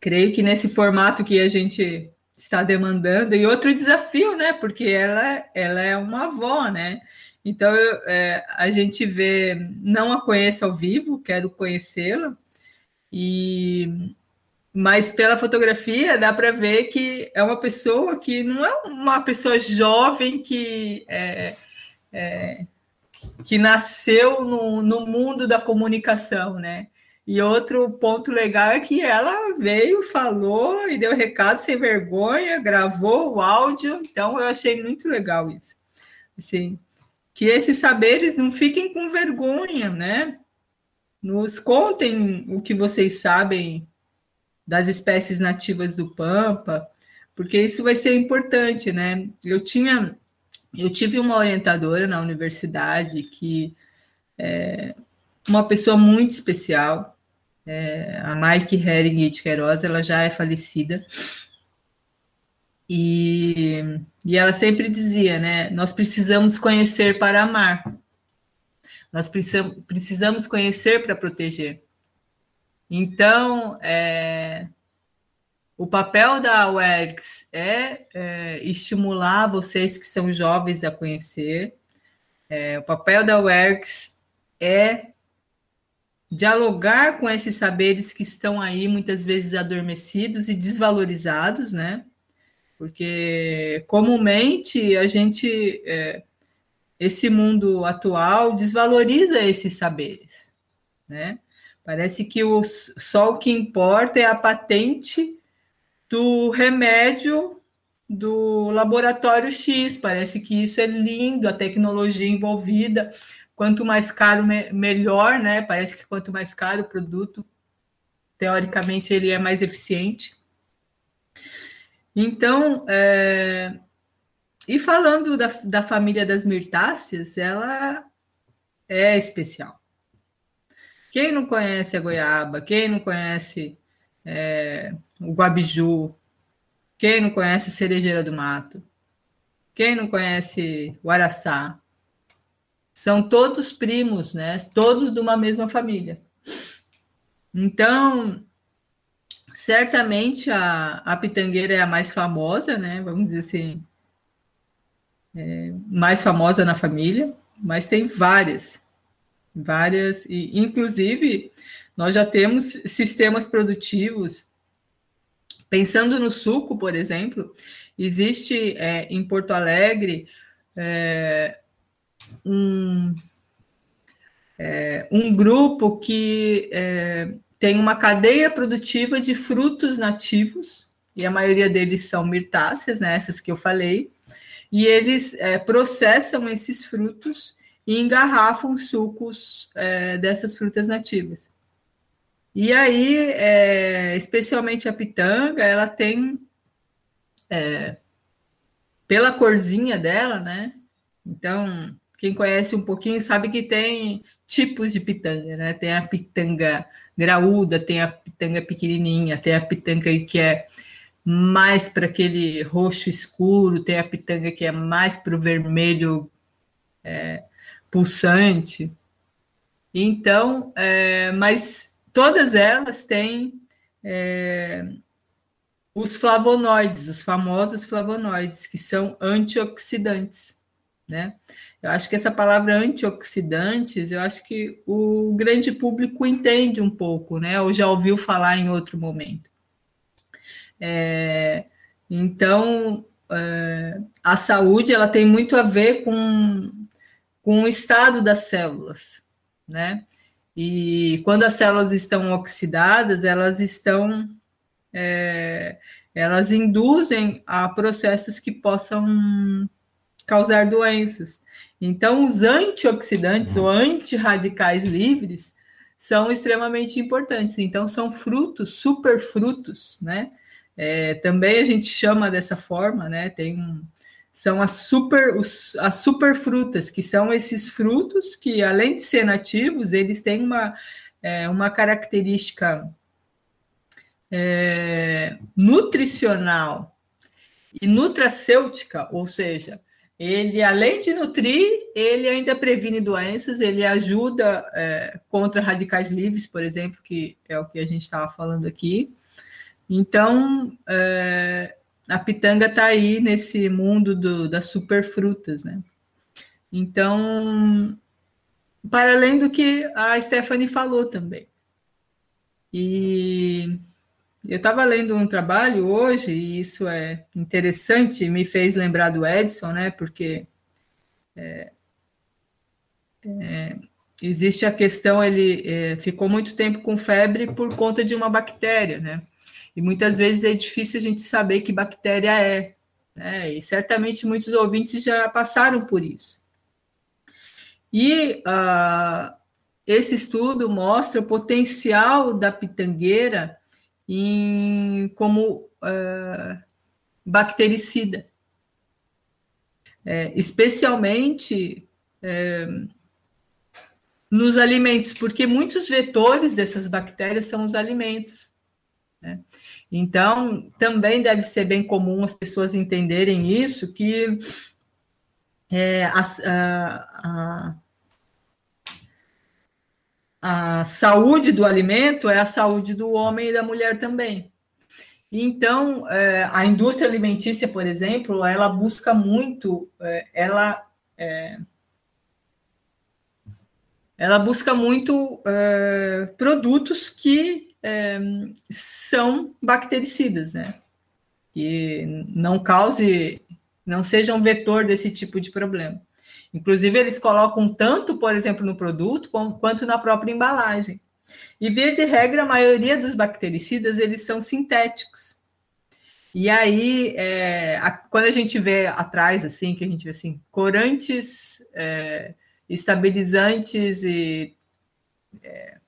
creio que nesse formato que a gente está demandando, e outro desafio, né? Porque ela, ela é uma avó, né? Então é, a gente vê, não a conheço ao vivo, quero conhecê-la, e mas pela fotografia dá para ver que é uma pessoa que não é uma pessoa jovem que é, é, que nasceu no, no mundo da comunicação, né? E outro ponto legal é que ela veio, falou e deu recado sem vergonha, gravou o áudio, então eu achei muito legal isso. Assim, que esses saberes não fiquem com vergonha, né? Nos contem o que vocês sabem das espécies nativas do Pampa, porque isso vai ser importante, né? Eu tinha, eu tive uma orientadora na universidade que é uma pessoa muito especial, é, a Mike Hering de Queiroz, ela já é falecida, e, e ela sempre dizia, né? Nós precisamos conhecer para amar. Nós precisamos, precisamos conhecer para proteger. Então, é, o papel da UERGS é, é, estimular vocês que são jovens a conhecer. É, o papel da UERGS é dialogar com esses saberes que estão aí muitas vezes adormecidos e desvalorizados, né? Porque comumente a gente é, esse mundo atual desvaloriza esses saberes, né? Parece que o, só o que importa é a patente do remédio do laboratório X. Parece que isso é lindo, a tecnologia envolvida. Quanto mais caro, me melhor, né? Parece que quanto mais caro o produto, teoricamente, ele é mais eficiente. Então, é... e falando da, da família das mirtáceas, ela é especial. Quem não conhece a goiaba, quem não conhece é, o guabiju, quem não conhece cerejeira do mato, quem não conhece o araçá, são todos primos, né? Todos de uma mesma família. Então, certamente a, a pitangueira é a mais famosa, né? Vamos dizer assim, é, mais famosa na família, mas tem várias, várias, e inclusive nós já temos sistemas produtivos. Pensando no suco, por exemplo, existe é, em Porto Alegre é, um, é, um grupo que é, tem uma cadeia produtiva de frutos nativos, e a maioria deles são mirtáceas, né, essas que eu falei, e eles é, processam esses frutos e engarrafam sucos é, dessas frutas nativas. E aí, é, especialmente a pitanga, ela tem, é, pela corzinha dela, né? Então, quem conhece um pouquinho sabe que tem tipos de pitanga, né? Tem a pitanga graúda, tem a pitanga pequenininha, tem a pitanga que é mais para aquele roxo escuro, tem a pitanga que é mais para o vermelho é, pulsante. Então, é, mas todas elas têm é, os flavonoides, os famosos flavonoides, que são antioxidantes, né? Eu acho que essa palavra antioxidantes, eu acho que o grande público entende um pouco, né? Ou já ouviu falar em outro momento. É, então, é, a saúde ela tem muito a ver com, com o estado das células, né? E quando as células estão oxidadas, elas estão é, elas induzem a processos que possam causar doenças. Então, os antioxidantes ou antirradicais livres são extremamente importantes. Então, são frutos, superfrutos, né? É, também a gente chama dessa forma, né? Tem um, são as super os, as superfrutas, que são esses frutos que, além de ser nativos, eles têm uma, é, uma característica é, nutricional e nutracêutica, ou seja, ele, além de nutrir, ele ainda previne doenças, ele ajuda é, contra radicais livres, por exemplo, que é o que a gente estava falando aqui. Então, é, a pitanga está aí nesse mundo do, das superfrutas, né? Então, para além do que a Stephanie falou também. E eu estava lendo um trabalho hoje, e isso é interessante, me fez lembrar do Edson, né? Porque é, é, existe a questão, ele é, ficou muito tempo com febre por conta de uma bactéria, né? E muitas vezes é difícil a gente saber que bactéria é, né? E certamente muitos ouvintes já passaram por isso. E uh, esse estudo mostra o potencial da pitangueira em, como uh, bactericida, é, especialmente é, nos alimentos, porque muitos vetores dessas bactérias são os alimentos. Né? Então, também deve ser bem comum as pessoas entenderem isso, que é, a, a, a saúde do alimento é a saúde do homem e da mulher também. Então, é, a indústria alimentícia, por exemplo, ela busca muito, é, ela é, ela busca muito é, produtos que são bactericidas, né? Que não cause, não sejam vetor desse tipo de problema. Inclusive, eles colocam tanto, por exemplo, no produto, quanto na própria embalagem. E, via de regra, a maioria dos bactericidas, eles são sintéticos. E aí, é, a, quando a gente vê atrás, assim, que a gente vê assim, corantes, é, estabilizantes e é,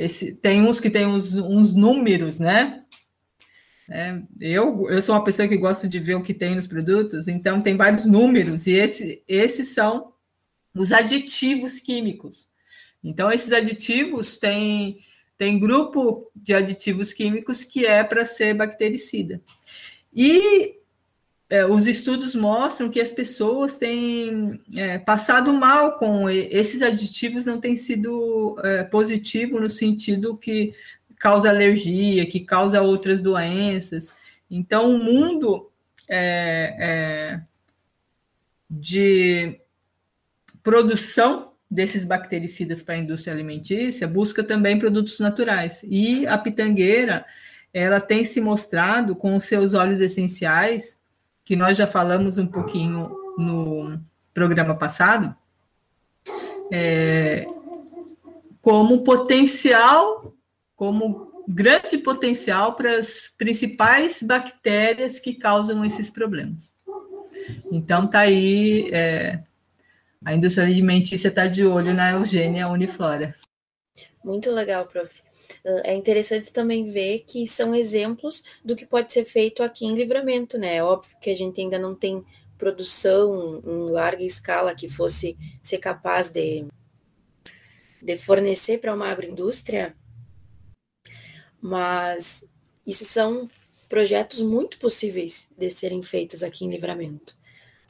esse, tem uns que tem uns, uns números, né? É, eu, eu sou uma pessoa que gosto de ver o que tem nos produtos, então tem vários números, e esse, esses são os aditivos químicos. Então, esses aditivos têm, tem grupo de aditivos químicos que é para ser bactericida. E é, os estudos mostram que as pessoas têm é, passado mal com esses aditivos, não tem sido é, positivo no sentido que causa alergia, que causa outras doenças. Então, o mundo é, é, de produção desses bactericidas para a indústria alimentícia busca também produtos naturais. E a pitangueira ela tem se mostrado com os seus óleos essenciais, que nós já falamos um pouquinho no programa passado, é, como potencial, como grande potencial para as principais bactérias que causam esses problemas. Então, tá aí, é, a indústria alimentícia está de olho na Eugênia Uniflora. Muito legal, prof. É interessante também ver que são exemplos do que pode ser feito aqui em Livramento, né? É óbvio que a gente ainda não tem produção em larga escala que fosse ser capaz de, de fornecer para uma agroindústria, mas isso são projetos muito possíveis de serem feitos aqui em Livramento.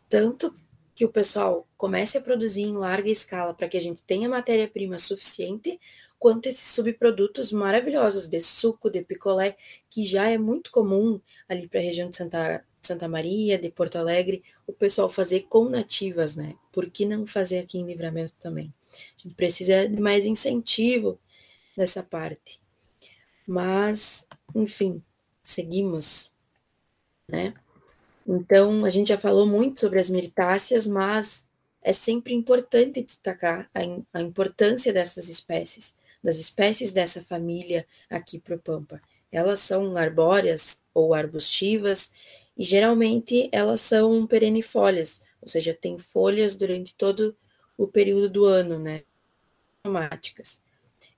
Tanto que o pessoal comece a produzir em larga escala para que a gente tenha matéria-prima suficiente, quanto esses subprodutos maravilhosos de suco, de picolé, que já é muito comum ali para a região de Santa, Santa Maria, de Porto Alegre, o pessoal fazer com nativas, né? Por que não fazer aqui em Livramento também? A gente precisa de mais incentivo nessa parte. Mas, enfim, seguimos, né? Então, a gente já falou muito sobre as meritáceas, mas é sempre importante destacar a, a importância dessas espécies, das espécies dessa família aqui para Pampa. Elas são arbóreas ou arbustivas e geralmente elas são perennifólias, ou seja, têm folhas durante todo o período do ano, né? Aromáticas.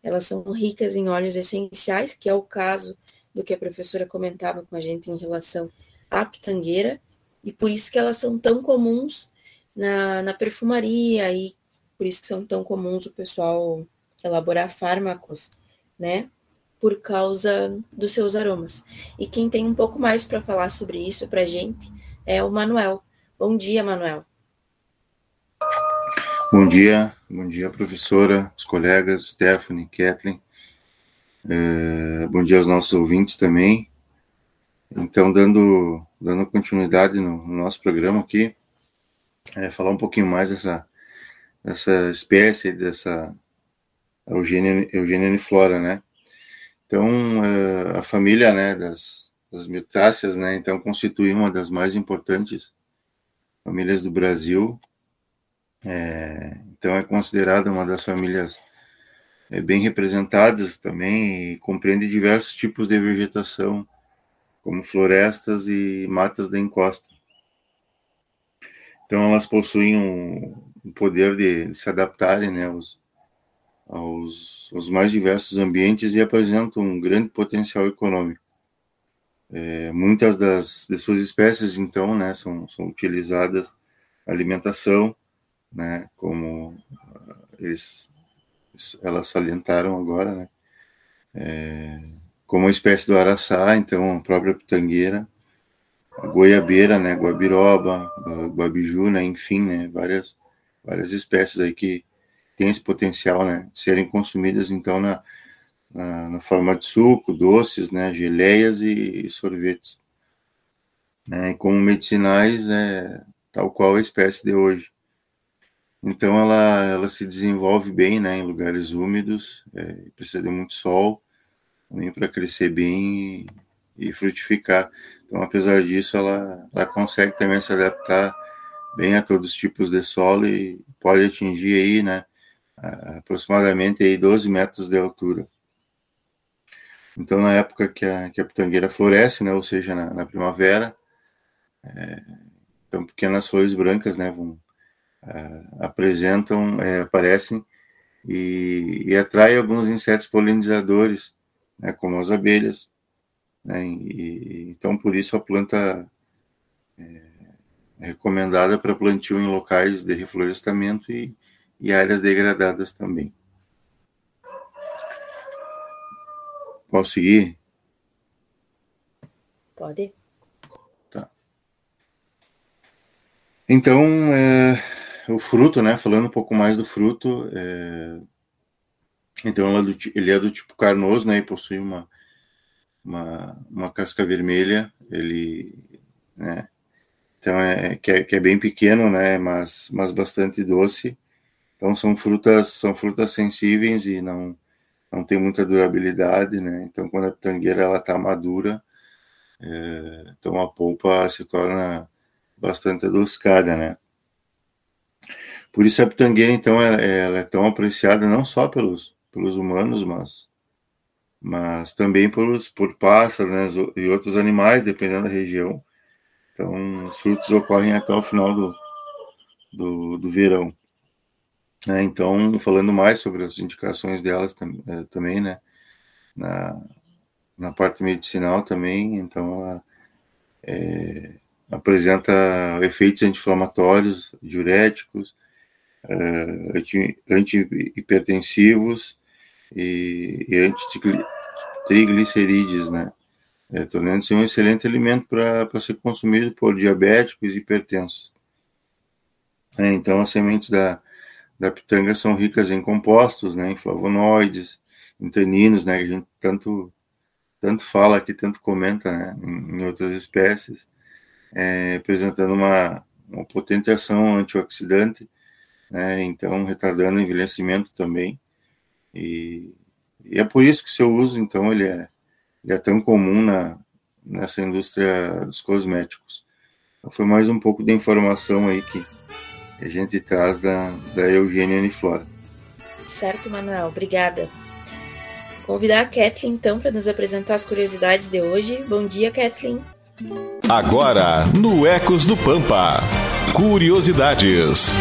Elas são ricas em óleos essenciais, que é o caso do que a professora comentava com a gente em relação a pitangueira, e por isso que elas são tão comuns na, na perfumaria, e por isso que são tão comuns o pessoal elaborar fármacos, né? Por causa dos seus aromas. E quem tem um pouco mais para falar sobre isso para gente é o Manuel. Bom dia, Manuel. Bom dia, bom dia, professora, os colegas, Stephanie, Kathleen. É, bom dia aos nossos ouvintes também. Então, dando, dando continuidade no, no nosso programa aqui, é, falar um pouquinho mais dessa, dessa espécie, dessa Eugênia, Eugênia uniflora, né? Então, é, a família né, das, das mirtáceas, né, então, constitui uma das mais importantes famílias do Brasil. É, então, é considerada uma das famílias é, bem representadas também e compreende diversos tipos de vegetação, como florestas e matas da encosta. Então, elas possuem um, um poder de, se adaptarem né, aos, aos, mais diversos ambientes e apresentam um grande potencial econômico. É, muitas das de suas espécies, então, né, são, são utilizadas alimentação, né, como eles, elas salientaram agora, né, é, como a espécie do araçá, então a própria pitangueira, a goiabeira, né, guabiroba, guabiju, né, enfim, né, várias, várias espécies aí que têm esse potencial, né, de serem consumidas, então, na, na, na forma de suco, doces, né, geleias e, e sorvetes. Né, e como medicinais, é tal qual a espécie de hoje. Então, ela, ela se desenvolve bem, né, em lugares úmidos, é, precisa de muito sol, também para crescer bem e, e, frutificar. Então, apesar disso, ela, ela consegue também se adaptar bem a todos os tipos de solo e pode atingir aí, né, aproximadamente aí 12 metros de altura. Então, na época que a, que a pitangueira floresce, né, ou seja, na, na primavera, é, então pequenas flores brancas, né, vão, apresentam, é, aparecem e, e atrai alguns insetos polinizadores, né, como as abelhas. Né, e, então, por isso a planta é, é recomendada para plantio em locais de reflorestamento e, e áreas degradadas também. Posso seguir? Pode. Tá. Então, é, o fruto, né? Falando um pouco mais do fruto, é, então é ele é do tipo carnoso, né? E possui uma, uma, uma casca vermelha. Ele, né? Então é que, é que é bem pequeno, né? Mas, mas bastante doce. Então são frutas são frutas sensíveis e não não tem muita durabilidade, né? Então, quando a pitangueira ela está madura, é, então a polpa se torna bastante adocicada, né? Por isso a pitangueira, então, ela, ela, é tão apreciada não só pelos, pelos humanos, mas, mas também pelos, por pássaros né, e outros animais, dependendo da região. Então, os frutos ocorrem até o final do, do, do verão. Né? Então, falando mais sobre as indicações delas tam, é, também, né? Na, na parte medicinal também, então ela é, apresenta efeitos anti-inflamatórios, diuréticos, é, anti-hipertensivos e, e anti-triglicerídeos, né? É, tornando-se um excelente alimento para ser consumido por diabéticos e hipertensos. É, então, as sementes da, da pitanga são ricas em compostos, né, em flavonoides, em taninos, né, que a gente tanto tanto fala aqui, tanto comenta, né, em, outras espécies, é, apresentando uma, uma potente ação antioxidante, né, então retardando o envelhecimento também, e, e, é por isso que seu uso, então, ele é, ele é tão comum na, nessa indústria dos cosméticos. Então, foi mais um pouco de informação aí que que a gente traz da, da Eugênia Aniflora. Certo, Manuel, obrigada. Convidar a Kathleen, então, para nos apresentar as curiosidades de hoje. Bom dia, Kathleen. Agora, no Ecos do Pampa, curiosidades.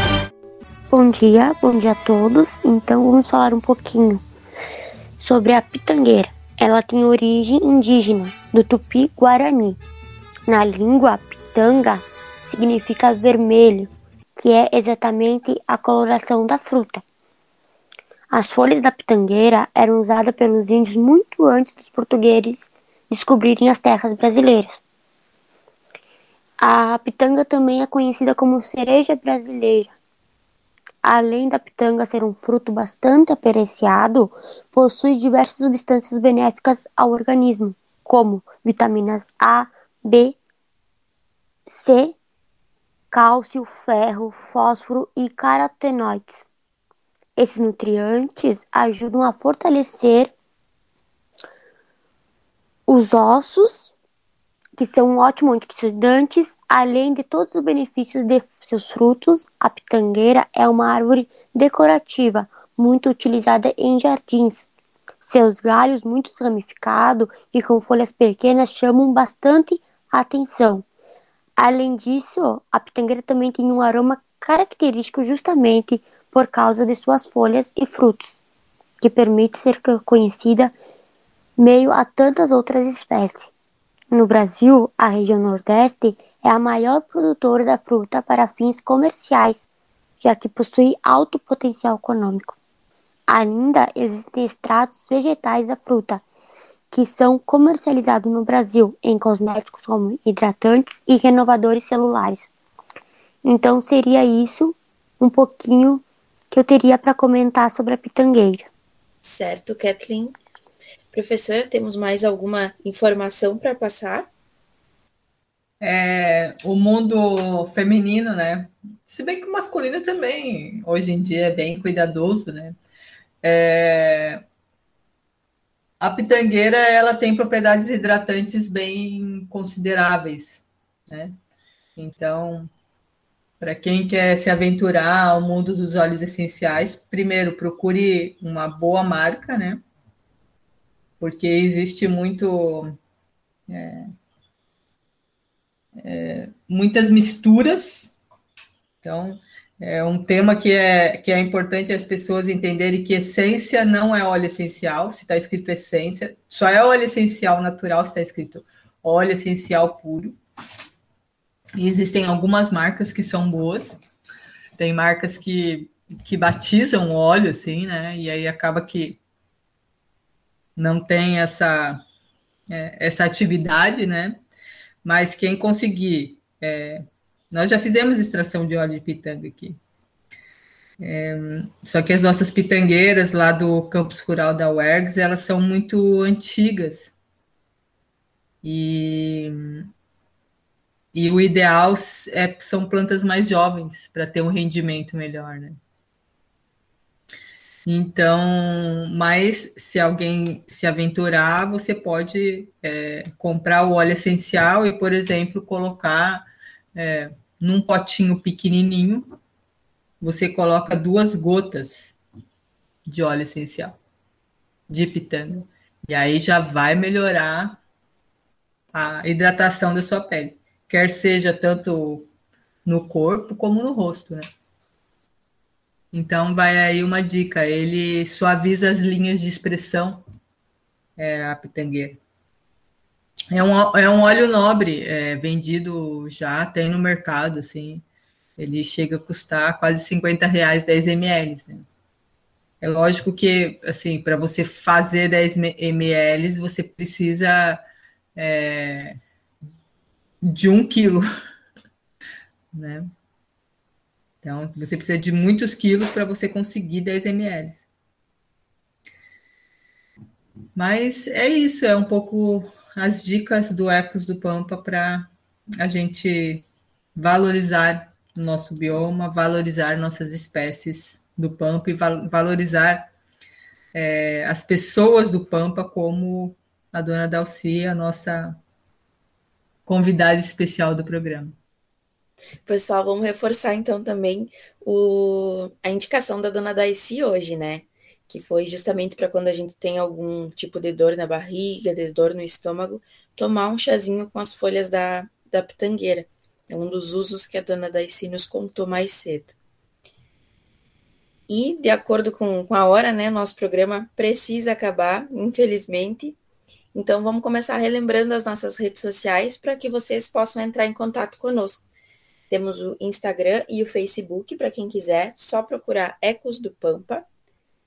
Bom dia, bom dia a todos. Então, vamos falar um pouquinho sobre a pitangueira. Ela tem origem indígena, do tupi-guarani. Na língua, pitanga significa vermelho que é exatamente a coloração da fruta. As folhas da pitangueira eram usadas pelos índios muito antes dos portugueses descobrirem as terras brasileiras. A pitanga também é conhecida como cereja brasileira. Além da pitanga ser um fruto bastante apreciado, possui diversas substâncias benéficas ao organismo, como vitaminas A, B, C cálcio, ferro, fósforo e carotenoides. Esses nutrientes ajudam a fortalecer os ossos, que são um ótimo antioxidantes, além de todos os benefícios de seus frutos. A pitangueira é uma árvore decorativa, muito utilizada em jardins. Seus galhos muito ramificados e com folhas pequenas chamam bastante atenção. Além disso, a pitangueira também tem um aroma característico justamente por causa de suas folhas e frutos, que permite ser conhecida meio a tantas outras espécies. No Brasil, a região Nordeste é a maior produtora da fruta para fins comerciais, já que possui alto potencial econômico. Ainda existem extratos vegetais da fruta, que são comercializados no Brasil em cosméticos como hidratantes e renovadores celulares. Então seria isso um pouquinho que eu teria para comentar sobre a pitangueira. Certo, Kathleen. Professor, temos mais alguma informação para passar? É, o mundo feminino, né? Se bem que o masculino também, hoje em dia, é bem cuidadoso, né? É, a pitangueira ela tem propriedades hidratantes bem consideráveis, né? Então, para quem quer se aventurar ao mundo dos óleos essenciais, primeiro procure uma boa marca, né? Porque existe muito é, é, muitas misturas. Então, é um tema que é, que é importante as pessoas entenderem que essência não é óleo essencial, se está escrito essência, só é óleo essencial natural se está escrito óleo essencial puro. E existem algumas marcas que são boas. Tem marcas que, que batizam óleo, assim, né? E aí acaba que não tem essa, é, essa atividade, né? Mas quem conseguir. É, nós já fizemos extração de óleo de pitanga aqui. É, só que as nossas pitangueiras lá do campus rural da UERGS, elas são muito antigas. E e o ideal é, são plantas mais jovens para ter um rendimento melhor, né? Então, mas se alguém se aventurar, você pode é, comprar o óleo essencial e, por exemplo, colocar é, num potinho pequenininho, você coloca duas gotas de óleo essencial de pitanga. E aí já vai melhorar a hidratação da sua pele quer seja tanto no corpo como no rosto, né? Então vai aí uma dica, ele suaviza as linhas de expressão, é, a pitangueira. É um, é um óleo nobre, é, vendido já, tem no mercado, assim, ele chega a custar quase 50 reais 10 ml, né? É lógico que, assim, para você fazer 10 ml, você precisa é, de um quilo, né? Então, você precisa de muitos quilos para você conseguir 10 ml. Mas é isso, é um pouco as dicas do Ecos do Pampa para a gente valorizar o nosso bioma, valorizar nossas espécies do Pampa e valorizar é, as pessoas do Pampa como a dona Dalcia, a nossa convidada especial do programa. Pessoal, vamos reforçar então também o, a indicação da dona Daisy hoje, né? Que foi justamente para quando a gente tem algum tipo de dor na barriga, de dor no estômago, tomar um chazinho com as folhas da, da pitangueira. É um dos usos que a dona Daisy nos contou mais cedo. E, de acordo com, com a hora, né, nosso programa precisa acabar, infelizmente, então, vamos começar relembrando as nossas redes sociais para que vocês possam entrar em contato conosco. Temos o Instagram e o Facebook, para quem quiser, só procurar Ecos do Pampa.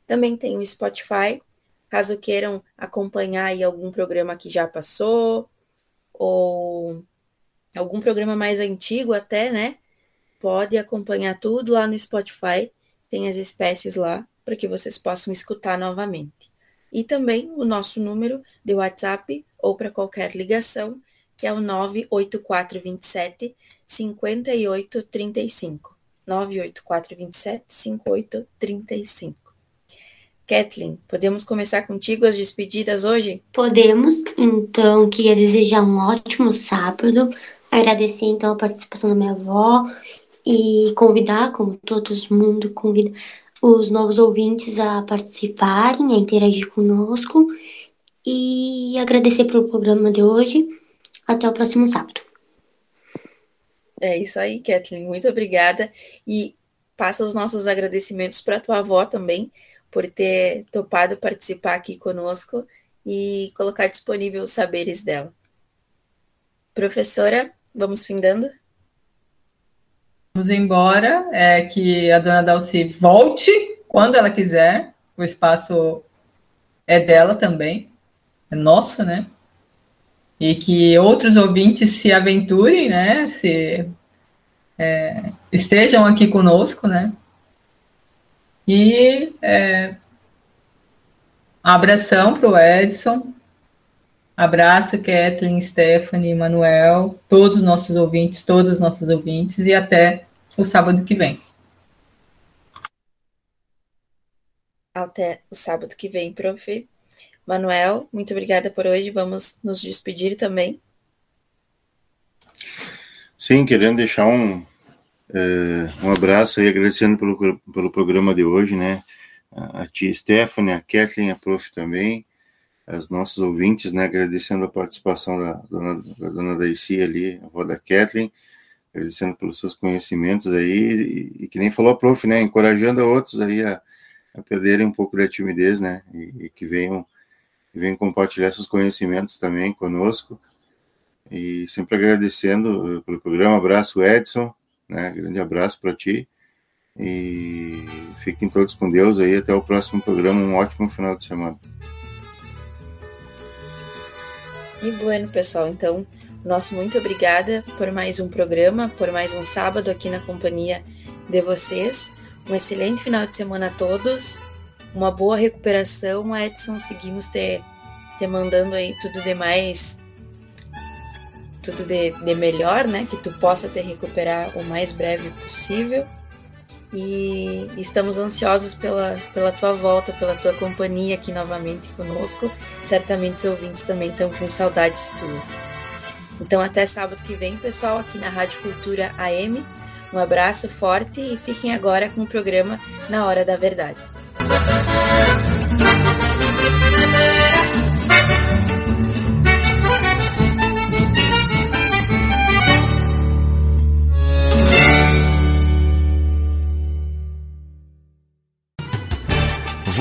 Também tem o Spotify, caso queiram acompanhar aí algum programa que já passou, ou algum programa mais antigo até, né? Pode acompanhar tudo lá no Spotify, tem as espécies lá, para que vocês possam escutar novamente e também o nosso número de WhatsApp ou para qualquer ligação, que é o 98427 5835. 98427 5835. Kathleen, podemos começar contigo as despedidas hoje? Podemos, então queria desejar um ótimo sábado, agradecer então a participação da minha avó e convidar, como todo mundo convida, os novos ouvintes a participarem, a interagir conosco e agradecer pelo programa de hoje. Até o próximo sábado. É isso aí, Kathleen. Muito obrigada. E passa os nossos agradecimentos para a tua avó também, por ter topado participar aqui conosco e colocar disponível os saberes dela. Professora, vamos findando? Vamos embora, é que a dona Dalci volte quando ela quiser, o espaço é dela também, é nosso, né? E que outros ouvintes se aventurem, né? Se é, estejam aqui conosco, né? E é, abração para o Edson, abraço Kathleen, Stephanie, Manuel, todos os nossos ouvintes, todos os nossos ouvintes, e até o sábado que vem. Até o sábado que vem, prof. Manuel, muito obrigada por hoje. Vamos nos despedir também. Sim, querendo deixar um, um abraço aí, agradecendo pelo, pelo programa de hoje, né? A tia Stephanie, a Kathleen, a prof também, as nossos ouvintes, né? Agradecendo a participação da dona, da dona Daisy ali, a avó da Kathleen, agradecendo pelos seus conhecimentos aí, e, e que nem falou a prof, né? Encorajando a outros aí a, a perderem um pouco da timidez, né? E, e que venham, venham compartilhar seus conhecimentos também conosco. E sempre agradecendo pelo programa. Abraço, Edson. Né? Grande abraço para ti. E fiquem todos com Deus aí. Até o próximo programa. Um ótimo final de semana. E bueno, pessoal. Então, nosso muito obrigada por mais um programa, por mais um sábado aqui na companhia de vocês. Um excelente final de semana a todos. Uma boa recuperação, Edson. Seguimos te, te mandando aí tudo demais tudo de, de melhor, né? Que tu possa te recuperar o mais breve possível. E estamos ansiosos pela, pela tua volta, pela tua companhia aqui novamente conosco. Certamente os ouvintes também estão com saudades tuas. Então, até sábado que vem, pessoal, aqui na Rádio Cultura AM. Um abraço forte e fiquem agora com o programa Na Hora da Verdade.